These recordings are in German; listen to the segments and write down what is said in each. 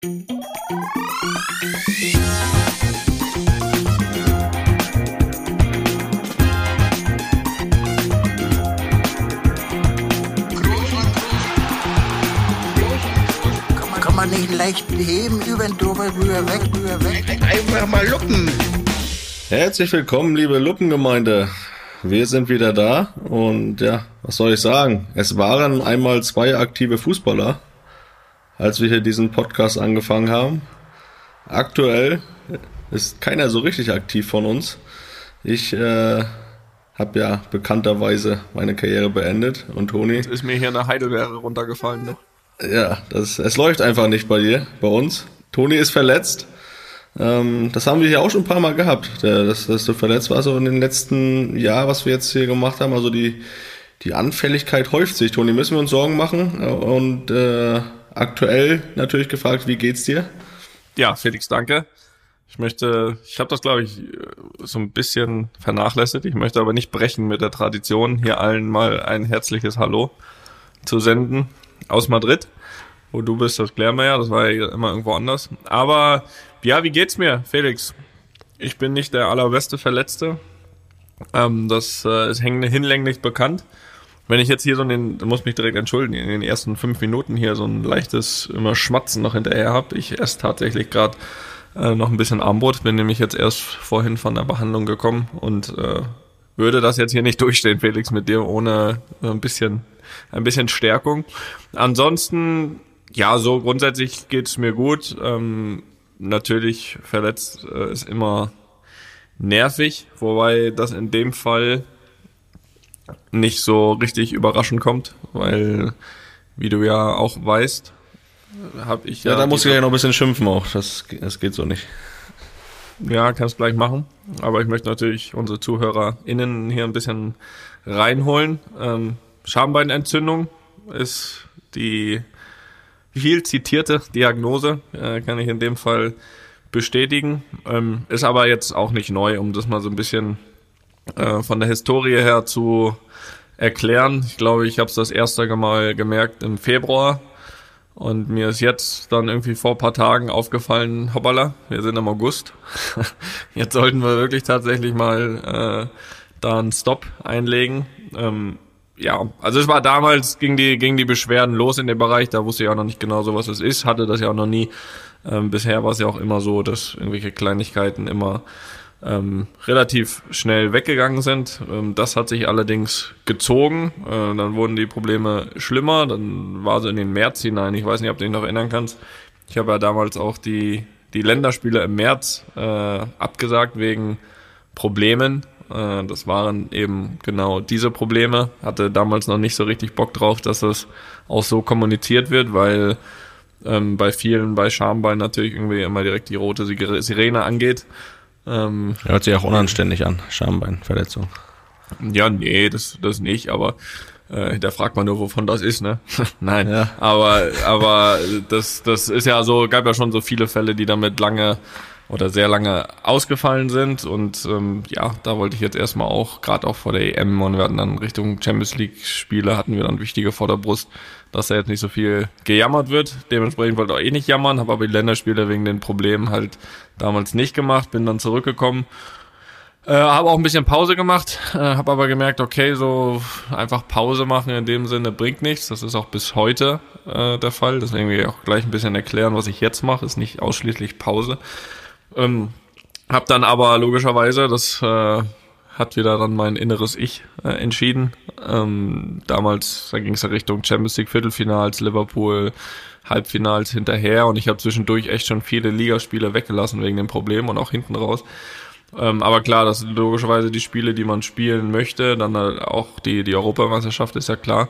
Kann man nicht leicht heben, über den drüber, rüber, weg, rüber, weg. Einfach mal luppen. Herzlich willkommen, liebe Luppengemeinde. Wir sind wieder da und ja, was soll ich sagen? Es waren einmal zwei aktive Fußballer, als wir hier diesen Podcast angefangen haben. Aktuell ist keiner so richtig aktiv von uns. Ich äh, habe ja bekannterweise meine Karriere beendet und Toni. Ist mir hier eine Heidelbeere runtergefallen. Ne? Ja, das, es läuft einfach nicht bei dir, bei uns. Toni ist verletzt. Ähm, das haben wir hier auch schon ein paar Mal gehabt, der, dass, dass du verletzt warst. Aber in den letzten Jahr, was wir jetzt hier gemacht haben, also die, die Anfälligkeit häuft sich. Toni, müssen wir uns Sorgen machen. Und äh, aktuell natürlich gefragt, wie geht's dir? Ja, Felix, danke. Ich möchte, ich habe das glaube ich so ein bisschen vernachlässigt. Ich möchte aber nicht brechen mit der Tradition, hier allen mal ein herzliches Hallo zu senden aus Madrid, wo du bist, das klären wir ja, das war ja immer irgendwo anders. Aber ja, wie geht's mir, Felix? Ich bin nicht der allerbeste Verletzte. Ähm, das äh, ist hinlänglich bekannt. Wenn ich jetzt hier so den, muss mich direkt entschuldigen, in den ersten fünf Minuten hier so ein leichtes immer Schmatzen noch hinterher habe. Ich esse tatsächlich gerade äh, noch ein bisschen Armbrot, bin nämlich jetzt erst vorhin von der Behandlung gekommen und äh, würde das jetzt hier nicht durchstehen, Felix, mit dir ohne ein bisschen, ein bisschen Stärkung. Ansonsten, ja, so grundsätzlich geht's mir gut. Ähm, natürlich verletzt äh, ist immer nervig, wobei das in dem Fall nicht so richtig überraschend kommt, weil, wie du ja auch weißt, habe ich Ja, ja. da muss ich ja noch ein bisschen schimpfen auch. Das, das geht so nicht. Ja, kannst gleich machen. Aber ich möchte natürlich unsere ZuhörerInnen hier ein bisschen reinholen. Ähm, Schambeinentzündung ist die viel zitierte Diagnose, äh, kann ich in dem Fall bestätigen. Ähm, ist aber jetzt auch nicht neu, um das mal so ein bisschen äh, von der Historie her zu erklären. Ich glaube, ich habe es das erste Mal gemerkt im Februar und mir ist jetzt dann irgendwie vor paar Tagen aufgefallen, hoppala, wir sind im August. jetzt sollten wir wirklich tatsächlich mal äh, da einen Stop einlegen. Ähm, ja, also es war damals, ging die, ging die Beschwerden los in dem Bereich, da wusste ich auch noch nicht genau so, was es ist, hatte das ja auch noch nie. Ähm, bisher war es ja auch immer so, dass irgendwelche Kleinigkeiten immer ähm, relativ schnell weggegangen sind. Ähm, das hat sich allerdings gezogen. Äh, dann wurden die Probleme schlimmer. Dann war so in den März hinein. Ich weiß nicht, ob du dich noch erinnern kannst. Ich habe ja damals auch die, die Länderspiele im März äh, abgesagt wegen Problemen. Äh, das waren eben genau diese Probleme. Hatte damals noch nicht so richtig Bock drauf, dass das auch so kommuniziert wird, weil ähm, bei vielen bei Schambein natürlich irgendwie immer direkt die rote Sire- Sirene angeht. Ähm, Hört sich auch unanständig an. Schambeinverletzung. ja, nee, das, das nicht, aber äh, da fragt man nur, wovon das ist, ne? Nein, Ja. aber aber das das ist ja so, gab ja schon so viele Fälle, die damit lange oder sehr lange ausgefallen sind und ähm, ja, da wollte ich jetzt erstmal auch, gerade auch vor der EM und wir hatten dann Richtung Champions League Spiele, hatten wir dann wichtige vor der Brust, dass da jetzt nicht so viel gejammert wird. Dementsprechend wollte ich auch eh nicht jammern, habe aber die Länderspiele wegen den Problemen halt damals nicht gemacht, bin dann zurückgekommen äh, habe auch ein bisschen Pause gemacht, äh, habe aber gemerkt, okay, so einfach Pause machen in dem Sinne bringt nichts. Das ist auch bis heute äh, der Fall. Deswegen will ich auch gleich ein bisschen erklären, was ich jetzt mache. Ist nicht ausschließlich Pause. Ähm, hab dann aber logischerweise, das äh, hat wieder dann mein inneres Ich äh, entschieden. Ähm, damals, da ging es ja Richtung Champions League Viertelfinals, Liverpool, Halbfinals hinterher und ich habe zwischendurch echt schon viele Ligaspiele weggelassen wegen dem Problem und auch hinten raus. Ähm, aber klar, das sind logischerweise die Spiele, die man spielen möchte. Dann halt auch die, die Europameisterschaft ist ja klar.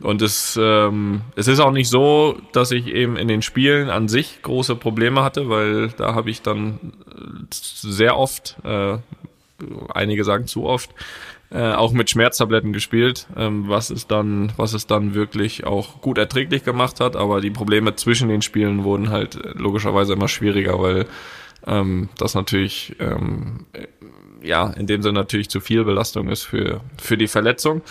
Und es, ähm, es ist auch nicht so, dass ich eben in den Spielen an sich große Probleme hatte, weil da habe ich dann äh, sehr oft, äh, einige sagen zu oft, äh, auch mit Schmerztabletten gespielt, ähm, was es dann, was es dann wirklich auch gut erträglich gemacht hat. Aber die Probleme zwischen den Spielen wurden halt logischerweise immer schwieriger, weil ähm, das natürlich ähm, äh, ja in dem Sinne natürlich zu viel Belastung ist für für die Verletzung.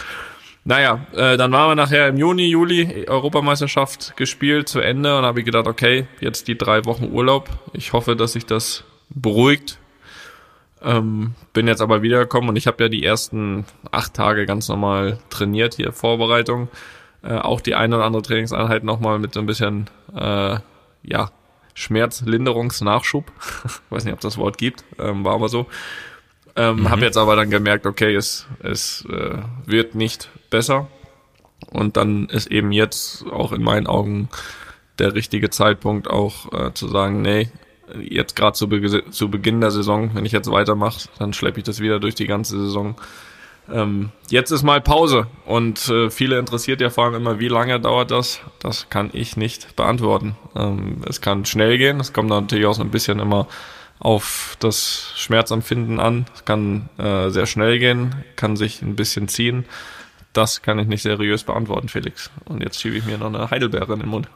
Naja, äh, dann waren wir nachher im Juni, Juli Europameisterschaft gespielt zu Ende und habe ich gedacht, okay, jetzt die drei Wochen Urlaub. Ich hoffe, dass sich das beruhigt. Ähm, bin jetzt aber wiedergekommen und ich habe ja die ersten acht Tage ganz normal trainiert hier, Vorbereitung. Äh, auch die eine oder andere Trainingseinheit nochmal mit so ein bisschen, äh, ja, Schmerzlinderungsnachschub. Weiß nicht, ob das Wort gibt, ähm, war aber so. Ähm, mhm. Habe jetzt aber dann gemerkt, okay, es, es äh, wird nicht besser. Und dann ist eben jetzt auch in meinen Augen der richtige Zeitpunkt auch äh, zu sagen, nee, jetzt gerade zu, Be zu Beginn der Saison, wenn ich jetzt weitermache, dann schleppe ich das wieder durch die ganze Saison. Ähm, jetzt ist mal Pause und äh, viele interessiert ja vor allem immer, wie lange dauert das? Das kann ich nicht beantworten. Ähm, es kann schnell gehen, es kommt natürlich auch so ein bisschen immer auf das Schmerzempfinden an. Es kann äh, sehr schnell gehen, kann sich ein bisschen ziehen. Das kann ich nicht seriös beantworten, Felix. Und jetzt schiebe ich mir noch eine Heidelbeere in den Mund.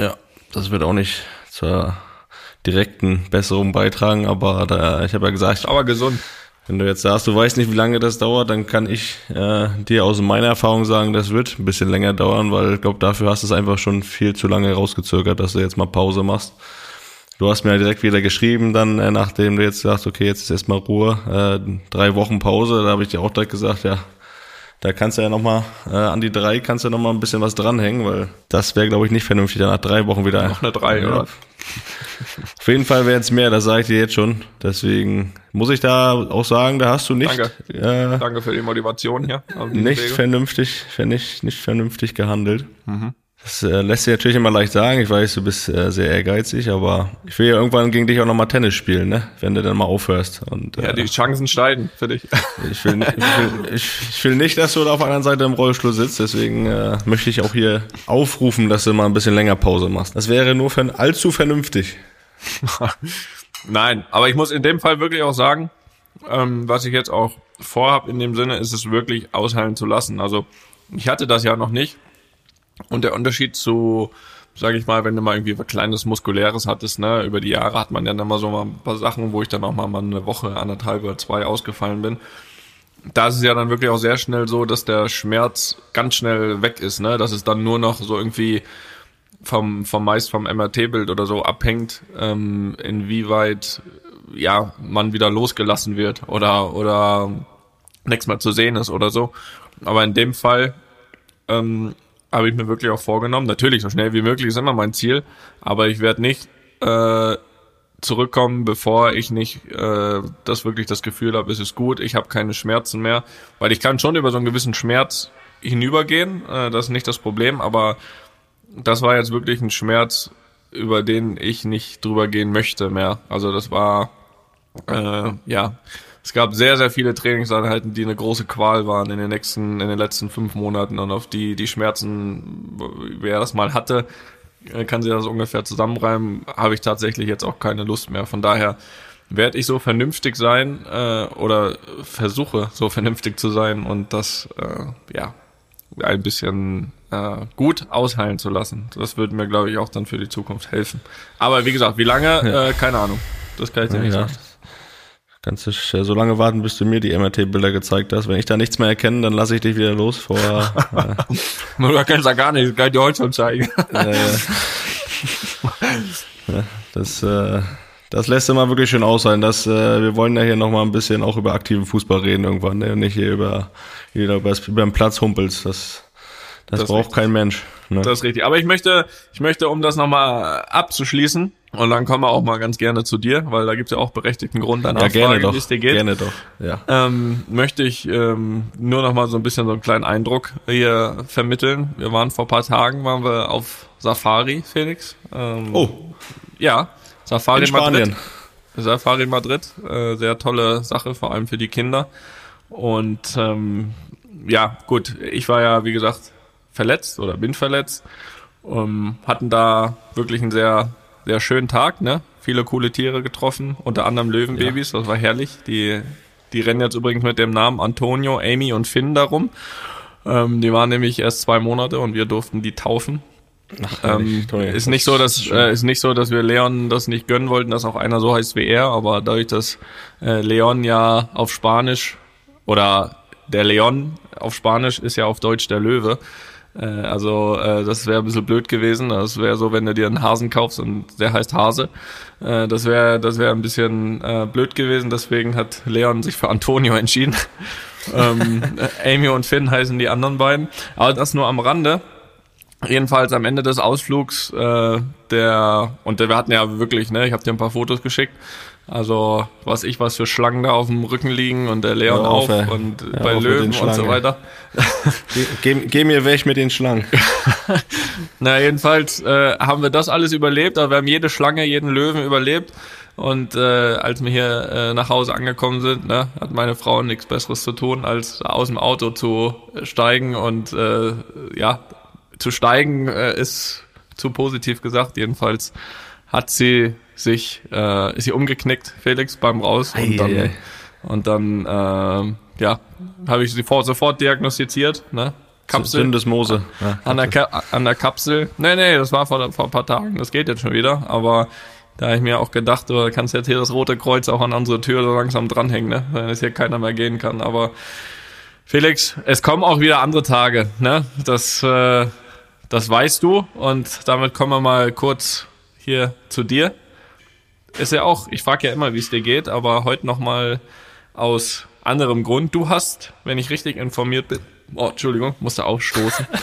Ja, das wird auch nicht zur direkten Besserung beitragen, aber da, ich habe ja gesagt, aber gesund. Wenn du jetzt sagst, du weißt nicht, wie lange das dauert, dann kann ich äh, dir aus meiner Erfahrung sagen, das wird ein bisschen länger dauern, weil ich glaube, dafür hast du es einfach schon viel zu lange rausgezögert, dass du jetzt mal Pause machst. Du hast mir ja direkt wieder geschrieben, dann äh, nachdem du jetzt sagst, okay, jetzt ist erstmal Ruhe, äh, drei Wochen Pause, da habe ich dir auch direkt gesagt, ja, da kannst du ja nochmal, äh, an die drei kannst du nochmal ein bisschen was dranhängen, weil das wäre, glaube ich, nicht vernünftig, dann nach drei Wochen wieder. Noch eine drei, ja. oder? Auf jeden Fall wäre es mehr, das sage ich dir jetzt schon. Deswegen muss ich da auch sagen, da hast du nicht. Danke, äh, Danke für die Motivation hier. Nicht Wege. vernünftig, nicht, nicht vernünftig gehandelt. Mhm. Das äh, lässt sich natürlich immer leicht sagen. Ich weiß, du bist äh, sehr ehrgeizig, aber ich will ja irgendwann gegen dich auch nochmal Tennis spielen, ne? Wenn du dann mal aufhörst. Und, äh, ja, die Chancen steigen für dich. Ich will, ich, will, ich, ich will nicht, dass du da auf der anderen Seite im Rollstuhl sitzt, deswegen äh, möchte ich auch hier aufrufen, dass du mal ein bisschen länger Pause machst. Das wäre nur für, allzu vernünftig. Nein, aber ich muss in dem Fall wirklich auch sagen, ähm, was ich jetzt auch vorhab in dem Sinne, ist es wirklich ausheilen zu lassen. Also ich hatte das ja noch nicht und der Unterschied zu, sage ich mal, wenn du mal irgendwie was kleines Muskuläres hattest, ne, über die Jahre hat man dann immer so mal ein paar Sachen, wo ich dann auch mal, mal eine Woche, anderthalb oder zwei ausgefallen bin. Da ist es ja dann wirklich auch sehr schnell so, dass der Schmerz ganz schnell weg ist, ne, dass es dann nur noch so irgendwie vom, vom meist vom MRT-Bild oder so abhängt, ähm, inwieweit ja man wieder losgelassen wird oder oder nichts mehr zu sehen ist oder so. Aber in dem Fall ähm, habe ich mir wirklich auch vorgenommen. Natürlich, so schnell wie möglich ist immer mein Ziel, aber ich werde nicht äh, zurückkommen, bevor ich nicht äh, das wirklich das Gefühl habe, es ist gut, ich habe keine Schmerzen mehr, weil ich kann schon über so einen gewissen Schmerz hinübergehen, äh, das ist nicht das Problem, aber das war jetzt wirklich ein Schmerz, über den ich nicht drüber gehen möchte mehr. Also das war äh, ja es gab sehr, sehr viele Trainingseinheiten, die eine große Qual waren in den nächsten, in den letzten fünf Monaten und auf die, die Schmerzen, wer das mal hatte, äh, kann sich das ungefähr zusammenreimen, habe ich tatsächlich jetzt auch keine Lust mehr. Von daher werde ich so vernünftig sein äh, oder versuche so vernünftig zu sein und das äh, ja ein bisschen äh, gut ausheilen zu lassen. Das würde mir, glaube ich, auch dann für die Zukunft helfen. Aber wie gesagt, wie lange, äh, keine Ahnung. Das kann ich dir ja, nicht sagen. Kannst du so lange warten, bis du mir die MRT-Bilder gezeigt hast. Wenn ich da nichts mehr erkenne, dann lasse ich dich wieder los vor. äh, du erkennst da gar nichts, kann ich dir heute schon zeigen. äh, das, äh, das lässt immer wirklich schön aus sein. Das, äh, wir wollen ja hier nochmal ein bisschen auch über aktiven Fußball reden irgendwann, ne? nicht hier über, hier über, über den Platz humpelst. Das, das, das braucht kein Mensch. Ne? Das ist richtig. Aber ich möchte, ich möchte, um das nochmal abzuschließen, und dann kommen wir auch mal ganz gerne zu dir, weil da gibt es ja auch berechtigten Grund danach, ja, gerne wie es dir geht. Gerne doch. Ja. Ähm, möchte ich ähm, nur noch mal so ein bisschen so einen kleinen Eindruck hier vermitteln. Wir waren vor paar Tagen waren wir auf Safari, Felix. Ähm, oh. Ja, Safari in Spanien. Madrid. Safari Madrid, äh, sehr tolle Sache, vor allem für die Kinder. Und ähm, ja, gut, ich war ja wie gesagt verletzt oder bin verletzt. Ähm, hatten da wirklich einen sehr sehr schönen Tag, ne? Viele coole Tiere getroffen, unter anderem Löwenbabys, ja. das war herrlich. Die, die rennen jetzt übrigens mit dem Namen Antonio, Amy und Finn darum. Ähm, die waren nämlich erst zwei Monate und wir durften die taufen. Ach, ähm, ist nicht so, dass äh, ist nicht so, dass wir Leon das nicht gönnen wollten, dass auch einer so heißt wie er, aber dadurch, dass äh, Leon ja auf Spanisch oder der Leon auf Spanisch ist ja auf Deutsch der Löwe. Äh, also äh, das wäre ein bisschen blöd gewesen. Das wäre so, wenn du dir einen Hasen kaufst und der heißt Hase. Äh, das wäre das wäre ein bisschen äh, blöd gewesen. Deswegen hat Leon sich für Antonio entschieden. ähm, Amy und Finn heißen die anderen beiden. Aber das nur am Rande. Jedenfalls am Ende des Ausflugs, äh, der, und wir hatten ja wirklich, ne, ich habe dir ein paar Fotos geschickt, also was ich, was für Schlangen da auf dem Rücken liegen und der Leon Hör auf, ey. und Hör bei auf Löwen und so weiter. Geh, geh, geh mir weg mit den Schlangen. Na, jedenfalls äh, haben wir das alles überlebt, aber wir haben jede Schlange, jeden Löwen überlebt. Und äh, als wir hier äh, nach Hause angekommen sind, ne, hat meine Frau nichts Besseres zu tun, als aus dem Auto zu steigen. Und äh, ja, zu steigen äh, ist zu positiv gesagt. Jedenfalls hat sie sich, äh, ist sie umgeknickt, Felix, beim Raus. Und dann, und dann äh, ja, habe ich sie vor, sofort diagnostiziert. Ne? Kapsel Syndesmose. Ja. an der, Ka an der Kapsel. Nee, nee, das war vor, vor ein paar Tagen, das geht jetzt schon wieder, aber da habe ich mir auch gedacht, du kannst jetzt hier das Rote Kreuz auch an unsere Tür so langsam dranhängen, ne? wenn jetzt hier keiner mehr gehen kann, aber Felix, es kommen auch wieder andere Tage, ne? Das, äh, das weißt du und damit kommen wir mal kurz hier zu dir. Ist ja auch, ich frage ja immer, wie es dir geht, aber heute nochmal aus anderem Grund. Du hast, wenn ich richtig informiert bin, oh, Entschuldigung, musste aufstoßen.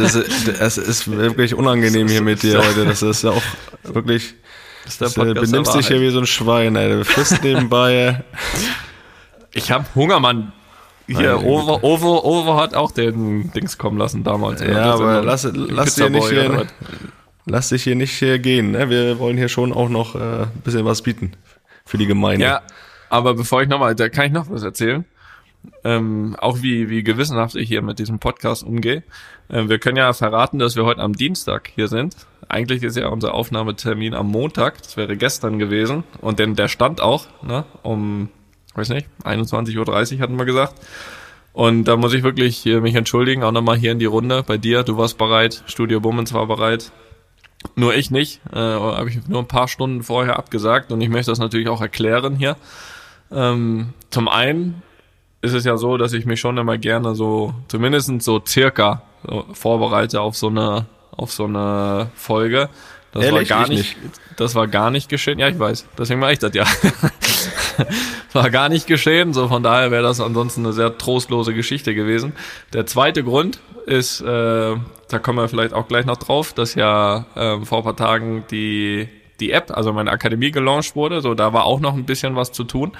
Das, ist- ist wirklich unangenehm hier mit dir heute. Das ist ja auch wirklich. Das ist der Du Podcast benimmst dich hier wie so ein Schwein, ey. Du frisst nebenbei. Ich habe Hunger, Mann. Hier, Over, Over, Over hat auch den Dings kommen lassen damals. Ja, aber lass, lass, dir nicht hier. Lass dich hier nicht hier gehen. Ne? Wir wollen hier schon auch noch äh, ein bisschen was bieten für die Gemeinde. Ja, aber bevor ich nochmal, da kann ich noch was erzählen. Ähm, auch wie, wie gewissenhaft ich hier mit diesem Podcast umgehe. Ähm, wir können ja verraten, dass wir heute am Dienstag hier sind. Eigentlich ist ja unser Aufnahmetermin am Montag. Das wäre gestern gewesen. Und denn der stand auch, ne, um, weiß nicht, 21.30 Uhr hatten wir gesagt. Und da muss ich wirklich hier mich entschuldigen, auch nochmal hier in die Runde bei dir. Du warst bereit, Studio Bummens war bereit. Nur ich nicht. Äh, Habe ich nur ein paar Stunden vorher abgesagt und ich möchte das natürlich auch erklären hier. Ähm, zum einen ist es ja so, dass ich mich schon immer gerne so, zumindest so circa so vorbereite auf so eine, auf so eine Folge. Das Ehrlich? war gar Ich nicht, das war gar nicht geschehen. Ja, ich weiß. Deswegen mache ich das ja. war gar nicht geschehen. So von daher wäre das ansonsten eine sehr trostlose Geschichte gewesen. Der zweite Grund ist, äh, da kommen wir vielleicht auch gleich noch drauf, dass ja ähm, vor ein paar Tagen die die App, also meine Akademie gelauncht wurde. So da war auch noch ein bisschen was zu tun.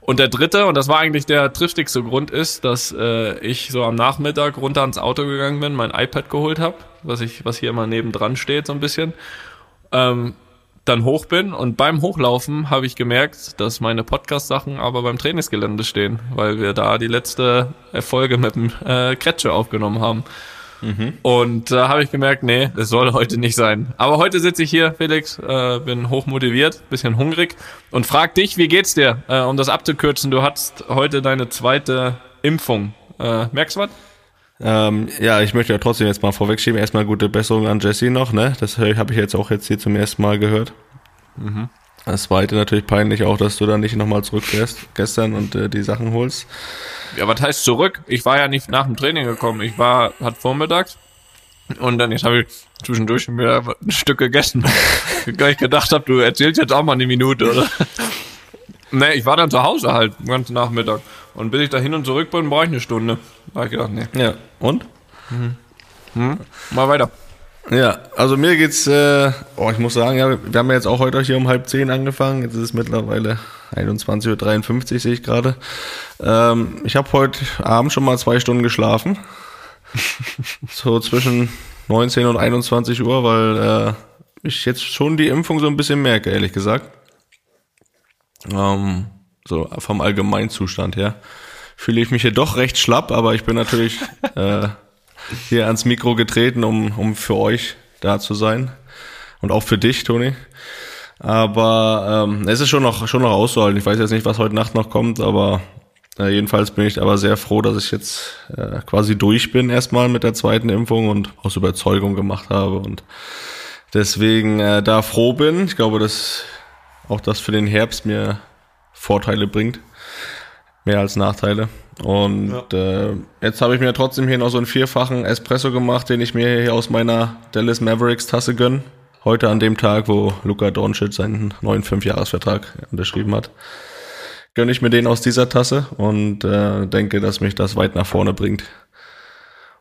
Und der dritte, und das war eigentlich der triftigste Grund, ist, dass äh, ich so am Nachmittag runter ans Auto gegangen bin, mein iPad geholt habe, was ich, was hier immer nebendran steht, so ein bisschen. Ähm, dann hoch bin und beim Hochlaufen habe ich gemerkt, dass meine Podcast-Sachen aber beim Trainingsgelände stehen, weil wir da die letzte Folge mit dem äh, Kretsche aufgenommen haben. Und da habe ich gemerkt, nee, es soll heute nicht sein. Aber heute sitze ich hier, Felix, äh, bin hochmotiviert, bisschen hungrig und frag dich, wie geht's dir? Äh, um das abzukürzen, du hattest heute deine zweite Impfung. Äh, merkst du was? Ähm, ja, ich möchte ja trotzdem jetzt mal vorwegschieben. Erstmal gute Besserung an Jesse noch, ne? Das habe ich jetzt auch jetzt hier zum ersten Mal gehört. Das zweite natürlich peinlich auch, dass du da nicht nochmal zurückfährst gestern und äh, die Sachen holst. Ja, was heißt zurück? Ich war ja nicht nach dem Training gekommen. Ich war, hat vormittags und dann jetzt habe ich zwischendurch mir ein Stück gegessen. Weil ich gedacht habe, du erzählst jetzt auch mal eine Minute, oder? Nee, ich war dann zu Hause halt, den ganzen Nachmittag. Und bis ich da hin und zurück bin, brauche ich eine Stunde. Da hab ich gedacht, nee, Ja. Und? mal weiter. Ja, also mir geht's, äh, oh, ich muss sagen, ja, wir haben ja jetzt auch heute hier um halb zehn angefangen. Jetzt ist es mittlerweile 21.53 Uhr, sehe ich gerade. Ähm, ich habe heute Abend schon mal zwei Stunden geschlafen. so zwischen 19 und 21 Uhr, weil äh, ich jetzt schon die Impfung so ein bisschen merke, ehrlich gesagt. Ähm, so vom Allgemeinzustand her. Fühle ich mich hier doch recht schlapp, aber ich bin natürlich äh, hier ans Mikro getreten, um, um für euch da zu sein. Und auch für dich, Toni. Aber ähm, es ist schon noch, schon noch auszuhalten. Ich weiß jetzt nicht, was heute Nacht noch kommt, aber äh, jedenfalls bin ich aber sehr froh, dass ich jetzt äh, quasi durch bin erstmal mit der zweiten Impfung und aus Überzeugung gemacht habe und deswegen äh, da froh bin. Ich glaube, dass auch das für den Herbst mir Vorteile bringt. Mehr als Nachteile. Und äh, jetzt habe ich mir trotzdem hier noch so einen vierfachen Espresso gemacht, den ich mir hier aus meiner Dallas Mavericks Tasse gönn. Heute an dem Tag, wo Luka Doncic seinen neuen Fünfjahresvertrag unterschrieben hat, gönne ich mir den aus dieser Tasse und äh, denke, dass mich das weit nach vorne bringt.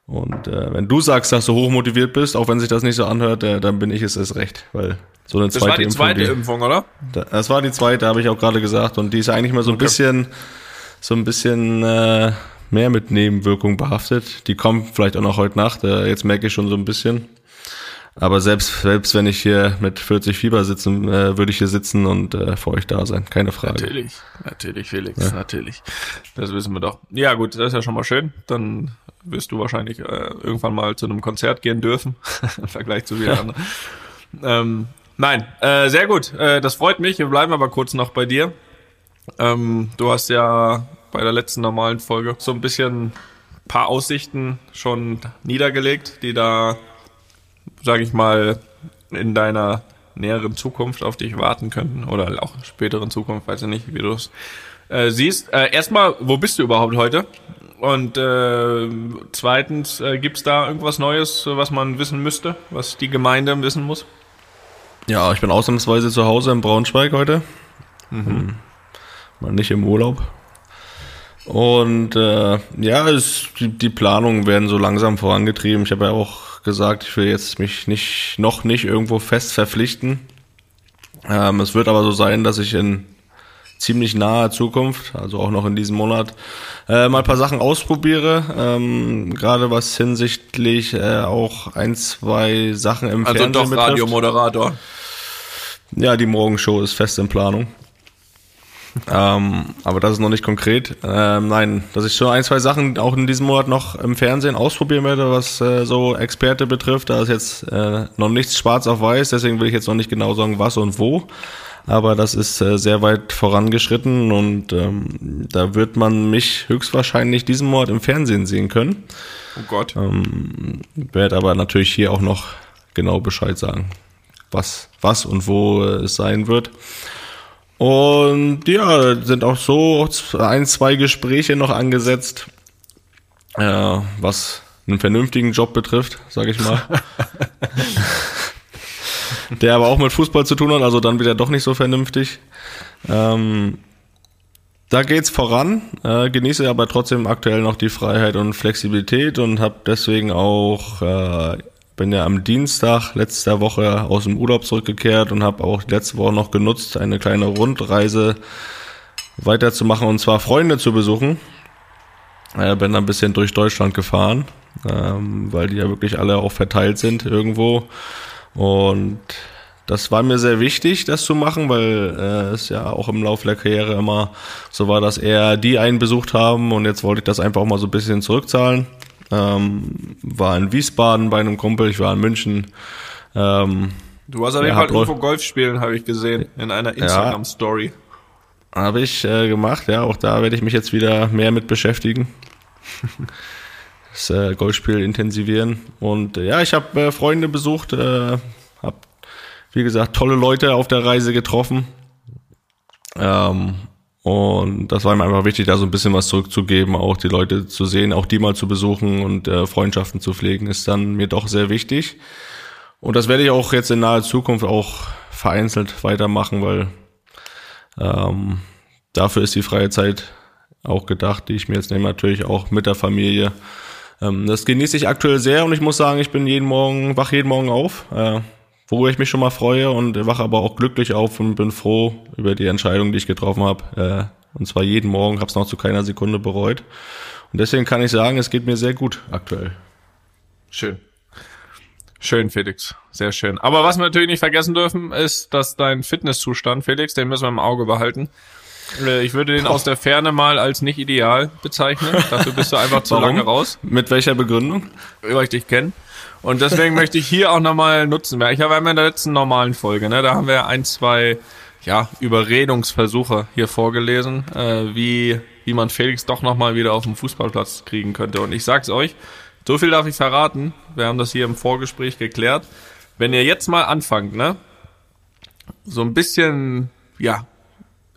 Und äh, wenn du sagst, dass du hochmotiviert bist, auch wenn sich das nicht so anhört, äh, dann bin ich es erst recht, weil so eine Das zweite war die Impfung, zweite die- Impfung, oder? da- Das war die zweite, habe ich auch gerade gesagt. Und die ist eigentlich mal so ein Okay. bisschen, so ein bisschen äh, mehr mit Nebenwirkungen behaftet. Die kommt vielleicht auch noch heute Nacht. Äh, jetzt merke ich schon so ein bisschen. Aber selbst, selbst wenn ich hier mit 40 Fieber sitzen, äh, würde ich hier sitzen und äh, für euch da sein. Keine Frage. Natürlich, natürlich, Felix, natürlich. Das wissen wir doch. Ja, gut, das ist ja schon mal schön. Dann wirst du wahrscheinlich äh, irgendwann mal zu einem Konzert gehen dürfen, im Vergleich zu vielen anderen. Ähm, nein, äh, sehr gut. Äh, das freut mich. Wir bleiben aber kurz noch bei dir. Ähm, du hast ja bei der letzten normalen Folge so ein bisschen paar Aussichten schon niedergelegt, die da, sage ich mal, in deiner näheren Zukunft auf dich warten könnten oder auch späteren Zukunft, weiß ich nicht, wie du es äh, siehst. Äh, erstmal, wo bist du überhaupt heute? Und äh, zweitens, äh, gibt's da irgendwas Neues, was man wissen müsste, was die Gemeinde wissen muss? Ja, ich bin ausnahmsweise zu Hause in Braunschweig heute. Hm. Mal nicht im Urlaub. Und äh, ja, es, die, die Planungen werden so langsam vorangetrieben. Ich habe ja auch gesagt, ich will jetzt mich nicht noch nicht irgendwo fest verpflichten. Ähm, es wird aber so sein, dass ich in ziemlich naher Zukunft, also auch noch in diesem Monat, äh, mal ein paar Sachen ausprobiere. Ähm, Gerade was hinsichtlich äh, auch ein, zwei Sachen im Also Fernsehen doch betrifft. Radiomoderator. Ja, die Morgenshow ist fest in Planung. ähm, aber das ist noch nicht konkret. Ähm, nein, dass ich schon ein, zwei Sachen auch in diesem Monat noch im Fernsehen ausprobieren werde, was äh, so Experte betrifft. Da ist jetzt äh, noch nichts schwarz auf weiß, deswegen will ich jetzt noch nicht genau sagen, was und wo. Aber das ist äh, sehr weit vorangeschritten und ähm, da wird man mich höchstwahrscheinlich diesen Monat im Fernsehen sehen können. Oh Gott. Werde aber natürlich hier auch noch genau Bescheid sagen, was, was und wo äh, es sein wird. Und ja, sind auch so ein, zwei Gespräche noch angesetzt, äh, was einen vernünftigen Job betrifft, sage ich mal. Der aber auch mit Fußball zu tun hat, also dann wieder doch nicht so vernünftig. Ähm, da geht's voran, äh, genieße aber trotzdem aktuell noch die Freiheit und Flexibilität und habe deswegen auch äh, bin ja am Dienstag letzter Woche aus dem Urlaub zurückgekehrt und habe auch letzte Woche noch genutzt, eine kleine Rundreise weiterzumachen und zwar Freunde zu besuchen. Äh, bin ein bisschen durch Deutschland gefahren, ähm, weil die ja wirklich alle auch verteilt sind irgendwo. Und das war mir sehr wichtig, das zu machen, weil äh, es ja auch im Laufe der Karriere immer so war, dass eher die einen besucht haben und jetzt wollte ich das einfach auch mal so ein bisschen zurückzahlen. Ähm, war in Wiesbaden bei einem Kumpel, ich war in München. Ähm, Du hast auf Ja, jeden Fall irgendwo Golf spielen, habe ich gesehen, in einer Instagram-Story. Habe ich äh, gemacht, ja. Auch da werde ich mich jetzt wieder mehr mit beschäftigen. das äh, Golfspiel intensivieren. Und äh, ja, ich habe äh, Freunde besucht, äh, habe, wie gesagt, tolle Leute auf der Reise getroffen. Ähm, und das war mir einfach wichtig, da so ein bisschen was zurückzugeben, auch die Leute zu sehen, auch die mal zu besuchen und äh, Freundschaften zu pflegen, ist dann mir doch sehr wichtig. Und das werde ich auch jetzt in naher Zukunft auch vereinzelt weitermachen, weil ähm, dafür ist die freie Zeit auch gedacht, die ich mir jetzt nehme, natürlich auch mit der Familie. Ähm, das genieße ich aktuell sehr und ich muss sagen, ich bin jeden Morgen, wach jeden Morgen auf, äh, worüber ich mich schon mal freue und wache aber auch glücklich auf und bin froh über die Entscheidung, die ich getroffen habe. Äh, und zwar jeden Morgen, habe es noch zu keiner Sekunde bereut. Und deswegen kann ich sagen, es geht mir sehr gut aktuell. Schön. Schön, Felix. Sehr schön. Aber was wir natürlich nicht vergessen dürfen, ist, dass dein Fitnesszustand, Felix, den müssen wir im Auge behalten. Äh, Ich würde den aus der Ferne mal als nicht ideal bezeichnen. Dafür bist du einfach zu lange raus, Mit welcher Begründung? weil ich dich kenne. Und deswegen möchte ich hier auch nochmal nutzen. Ich habe in der letzten normalen Folge, ne, da haben wir ein, zwei ja, Überredungsversuche hier vorgelesen, äh, wie, wie man Felix doch nochmal wieder auf den Fußballplatz kriegen könnte. Und ich sag's euch, so viel darf ich verraten. Wir haben das hier im Vorgespräch geklärt. Wenn ihr jetzt mal anfangt, ne, so ein bisschen, ja,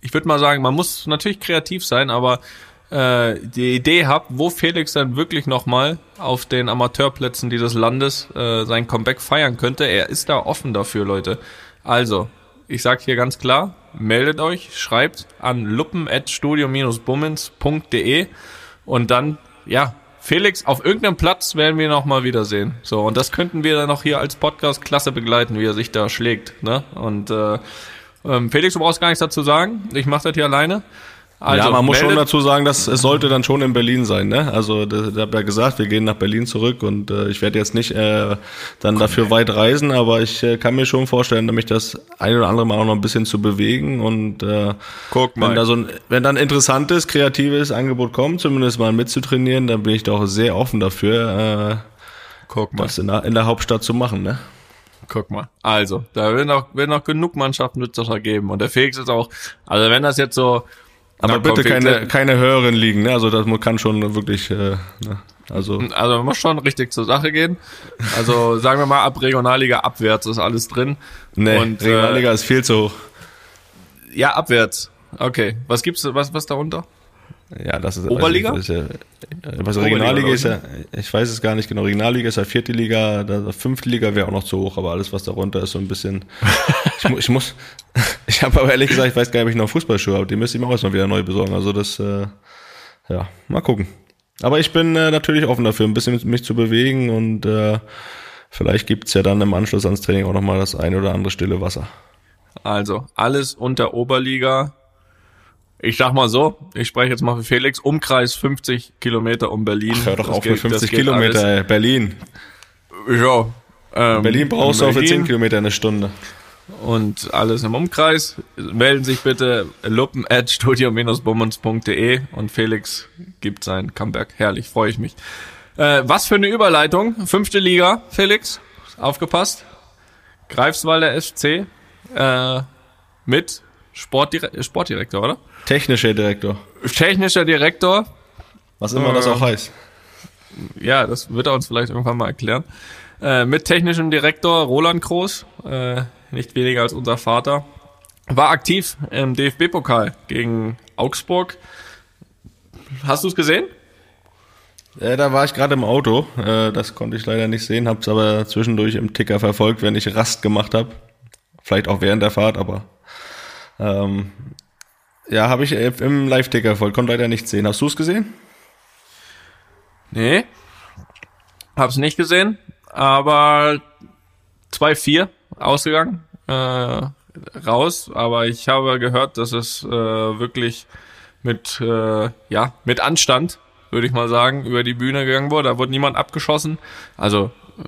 ich würde mal sagen, man muss natürlich kreativ sein, aber äh, die Idee habt, wo Felix dann wirklich nochmal auf den Amateurplätzen dieses Landes äh, sein Comeback feiern könnte. Er ist da offen dafür, Leute. Also, ich sag hier ganz klar, meldet euch, schreibt an luppen.studio-bummens.de und dann, ja, Felix, auf irgendeinem Platz werden wir noch mal wiedersehen. So, und das könnten wir dann noch hier als Podcast klasse begleiten, wie er sich da schlägt. Ne? Und äh, ähm, Felix, du brauchst gar nichts dazu sagen. Ich mache das hier alleine. Also, ja, man muss schon dazu sagen, dass es sollte dann schon in Berlin sein. Ne? Also da habe ja gesagt, wir gehen nach Berlin zurück und äh, ich werde jetzt nicht äh, dann dafür weit reisen, aber ich äh, kann mir schon vorstellen, mich das ein oder andere Mal auch noch ein bisschen zu bewegen und äh, Guck mal. wenn da so ein, wenn dann interessantes, kreatives Angebot kommt, zumindest mal mitzutrainieren, dann bin ich doch sehr offen dafür, äh, Guck mal. das in der, in der Hauptstadt zu machen. Ne? Guck mal. Also, da wird noch, wird noch genug Mannschaften wird es geben. Und der Felix ist auch, also wenn das jetzt so aber bitte keine, keine höheren liegen, ne? Also das kann schon wirklich, äh, ne? also. Also muss schon richtig zur Sache gehen. Also sagen wir mal, ab Regionalliga abwärts ist alles drin. Nee, Und, Regionalliga äh, ist viel zu hoch. Ja, abwärts. Okay. Was gibt's, was, was darunter? Ja, das ist Oberliga. Also, ist ja, was Regionalliga ist ja, ich weiß es gar nicht genau. Regionalliga ist ja vierte Liga, da, fünfte Liga wäre auch noch zu hoch, aber alles was darunter ist so ein bisschen. ich, ich muss, ich habe aber ehrlich gesagt, ich weiß gar nicht, ob ich noch Fußballschuhe habe. Die müsste ich mir auch erstmal wieder neu besorgen. Also das, äh, ja, mal gucken. Aber ich bin äh, natürlich offen dafür, ein bisschen mich zu bewegen und äh, vielleicht gibt's ja dann im Anschluss ans Training auch nochmal das eine oder andere stille Wasser. Also alles unter Oberliga ich sag mal so, ich spreche jetzt mal für Felix, Umkreis 50 Kilometer um Berlin. Ach, hör doch das auf geht, mit 50 Kilometer, ey. Berlin. Ja. Ähm, Berlin brauchst du auch für 10 Kilometer eine Stunde. Und alles im Umkreis. Melden sich bitte luppen at studio-bummens.de und Felix gibt sein Comeback. Herrlich, freue ich mich. Äh, was für eine Überleitung. Fünfte Liga, Felix. Aufgepasst. Greifswalder SC äh, mit Sportdire Sportdirektor, oder? Technischer Direktor. Technischer Direktor. Was immer äh, das auch heißt. Ja, das wird er uns vielleicht irgendwann mal erklären. Äh, mit technischem Direktor Roland Kroos, äh, nicht weniger als unser Vater, war aktiv im DFB-Pokal gegen Augsburg. Hast du es gesehen? Ja, da war ich gerade im Auto. Äh, das konnte ich leider nicht sehen, hab's aber zwischendurch im Ticker verfolgt, wenn ich Rast gemacht habe. Vielleicht auch während der Fahrt, aber ähm, ja, habe ich im Live-Ticker voll, konnte leider nicht sehen. Hast du es gesehen? Nee, hab's nicht gesehen, aber 2-4 ausgegangen, äh, raus, aber ich habe gehört, dass es äh, wirklich mit, äh, ja, mit Anstand, würde ich mal sagen, über die Bühne gegangen wurde. Da wurde niemand abgeschossen, also äh,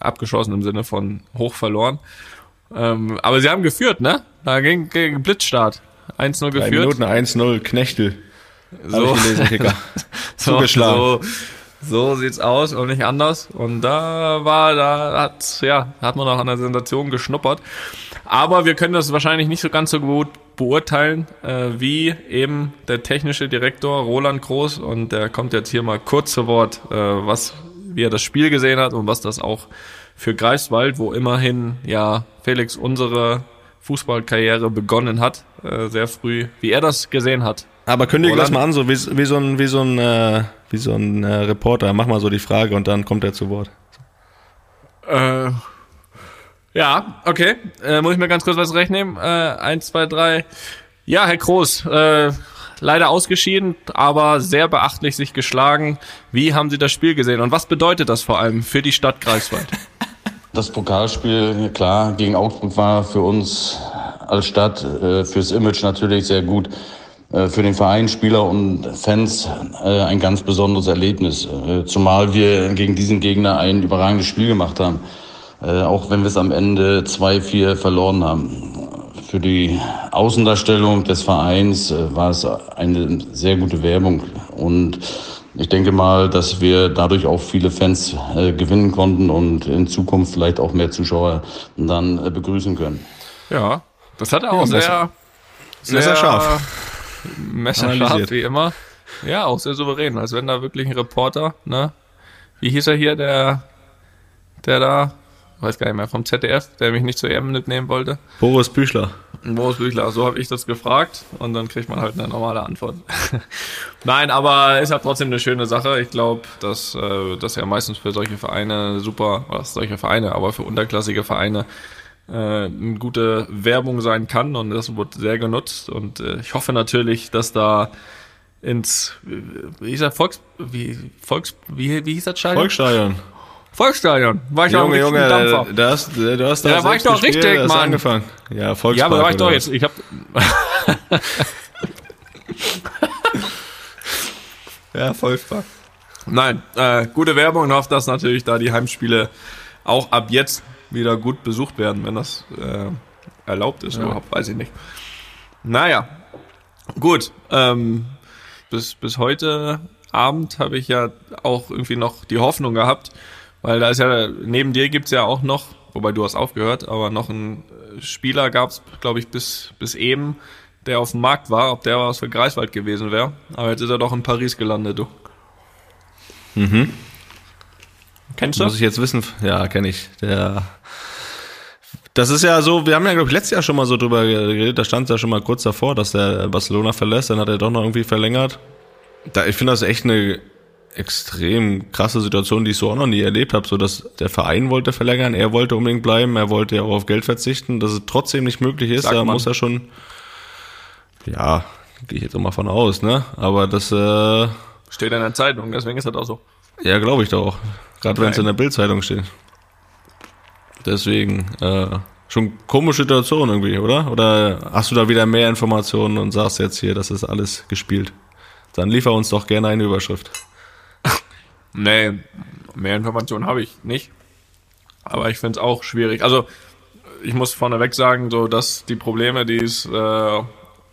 abgeschossen im Sinne von hoch verloren. Ähm, aber sie haben geführt, ne? Da ging, ging Blitzstart. 1-0 geführt. Minuten 1-0, Knechtel. So. gelesen, Kicker. so, Zugeschlagen. So, so sieht's aus und nicht anders. Und da war, da hat, ja, hat man auch an der Sensation geschnuppert. Aber wir können das wahrscheinlich nicht so ganz so gut beurteilen, äh, wie eben der technische Direktor Roland Groß. Und der kommt jetzt hier mal kurz zu Wort, äh, was, wie er das Spiel gesehen hat und was das auch für Greifswald, wo immerhin ja Felix unsere Fußballkarriere begonnen hat, äh, sehr früh, wie er das gesehen hat. Aber kündige das mal an, so wie, wie so ein, wie so ein, äh, wie so ein äh, Reporter. Mach mal so die Frage und dann kommt er zu Wort. Äh, ja, okay. Äh, muss ich mir ganz kurz was rechnen? Äh, eins, zwei, drei. Ja, Herr Groß, äh, leider ausgeschieden, aber sehr beachtlich sich geschlagen. Wie haben Sie das Spiel gesehen und was bedeutet das vor allem für die Stadt Greifswald? Das Pokalspiel, klar, gegen Augsburg war für uns als Stadt, äh, fürs Image natürlich sehr gut. Äh, für den Verein, Spieler und Fans äh, ein ganz besonderes Erlebnis. Zumal wir gegen diesen Gegner ein überragendes Spiel gemacht haben. Auch wenn wir es am Ende 2-4 verloren haben. Für die Außendarstellung des Vereins war es eine sehr gute Werbung. Und ich denke mal, dass wir dadurch auch viele Fans äh, gewinnen konnten und in Zukunft vielleicht auch mehr Zuschauer dann äh, begrüßen können. Ja, das hat er auch ja, sehr, sehr, sehr scharf. Messerscharf, wie immer. Ja, auch sehr souverän, als wenn da wirklich ein Reporter, ne? Wie hieß er hier, der, der da, weiß gar nicht mehr, vom ZDF, der mich nicht zu EM mitnehmen wollte? Boris Büchler. Ein Wurstbüchler, so habe ich das gefragt und dann kriegt man halt eine normale Antwort. Nein, aber ist halt trotzdem eine schöne Sache. Ich glaube, dass äh, das ja meistens für solche Vereine super, was solche Vereine, aber für unterklassige Vereine äh, eine gute Werbung sein kann und das wird sehr genutzt und äh, ich hoffe natürlich, dass da ins wie hieß er Volks wie Volks wie, wie hieß das Stadion? Volksstadion. Volksstadion. War ich Junge, auch Junge, Dampfer. da hast, du hast da Ja, da war ich doch gespielt, richtig, Mann. angefangen. Ja, Volkspark. Ja, aber da war ich doch jetzt. Ich hab. ja, Volkspark. Nein, äh, gute Werbung und hoffe, dass natürlich da die Heimspiele auch ab jetzt wieder gut besucht werden, wenn das äh, erlaubt ist überhaupt, weiß ich nicht. Naja, gut. Ähm, bis, bis heute Abend habe ich ja auch irgendwie noch die Hoffnung gehabt, weil da ist ja, neben dir gibt's ja auch noch, wobei du hast aufgehört, aber noch einen äh, Spieler gab's, glaube ich, bis, bis eben, der auf dem Markt war, ob der was für Greifswald gewesen wäre. Aber jetzt ist er doch in Paris gelandet, du. Mhm. Kennst du Muss ich jetzt wissen? Ja, kenne ich. Der. Das ist ja so, wir haben ja, glaube ich, letztes Jahr schon mal so drüber geredet, da stand es ja schon mal kurz davor, dass der Barcelona verlässt, dann hat er doch noch irgendwie verlängert. Da, ich finde das echt eine extrem krasse Situation, die ich so auch noch nie erlebt habe, so dass der Verein wollte verlängern, er wollte unbedingt bleiben, er wollte ja auch auf Geld verzichten, dass es trotzdem nicht möglich ist, Sagt da man. muss er schon, ja, gehe ich jetzt mal von aus, ne, aber das, äh, Steht in der Zeitung, deswegen ist das auch so. ja, glaube ich doch auch. Gerade wenn es in der Bildzeitung steht. Deswegen, äh, schon komische Situation irgendwie, oder? Oder hast du da wieder mehr Informationen und sagst jetzt hier, das ist alles gespielt? Dann liefer uns doch gerne eine Überschrift. Nee, mehr Informationen habe ich nicht. Aber ich finde es auch schwierig. Also, ich muss vorneweg sagen, so dass die Probleme, die es äh,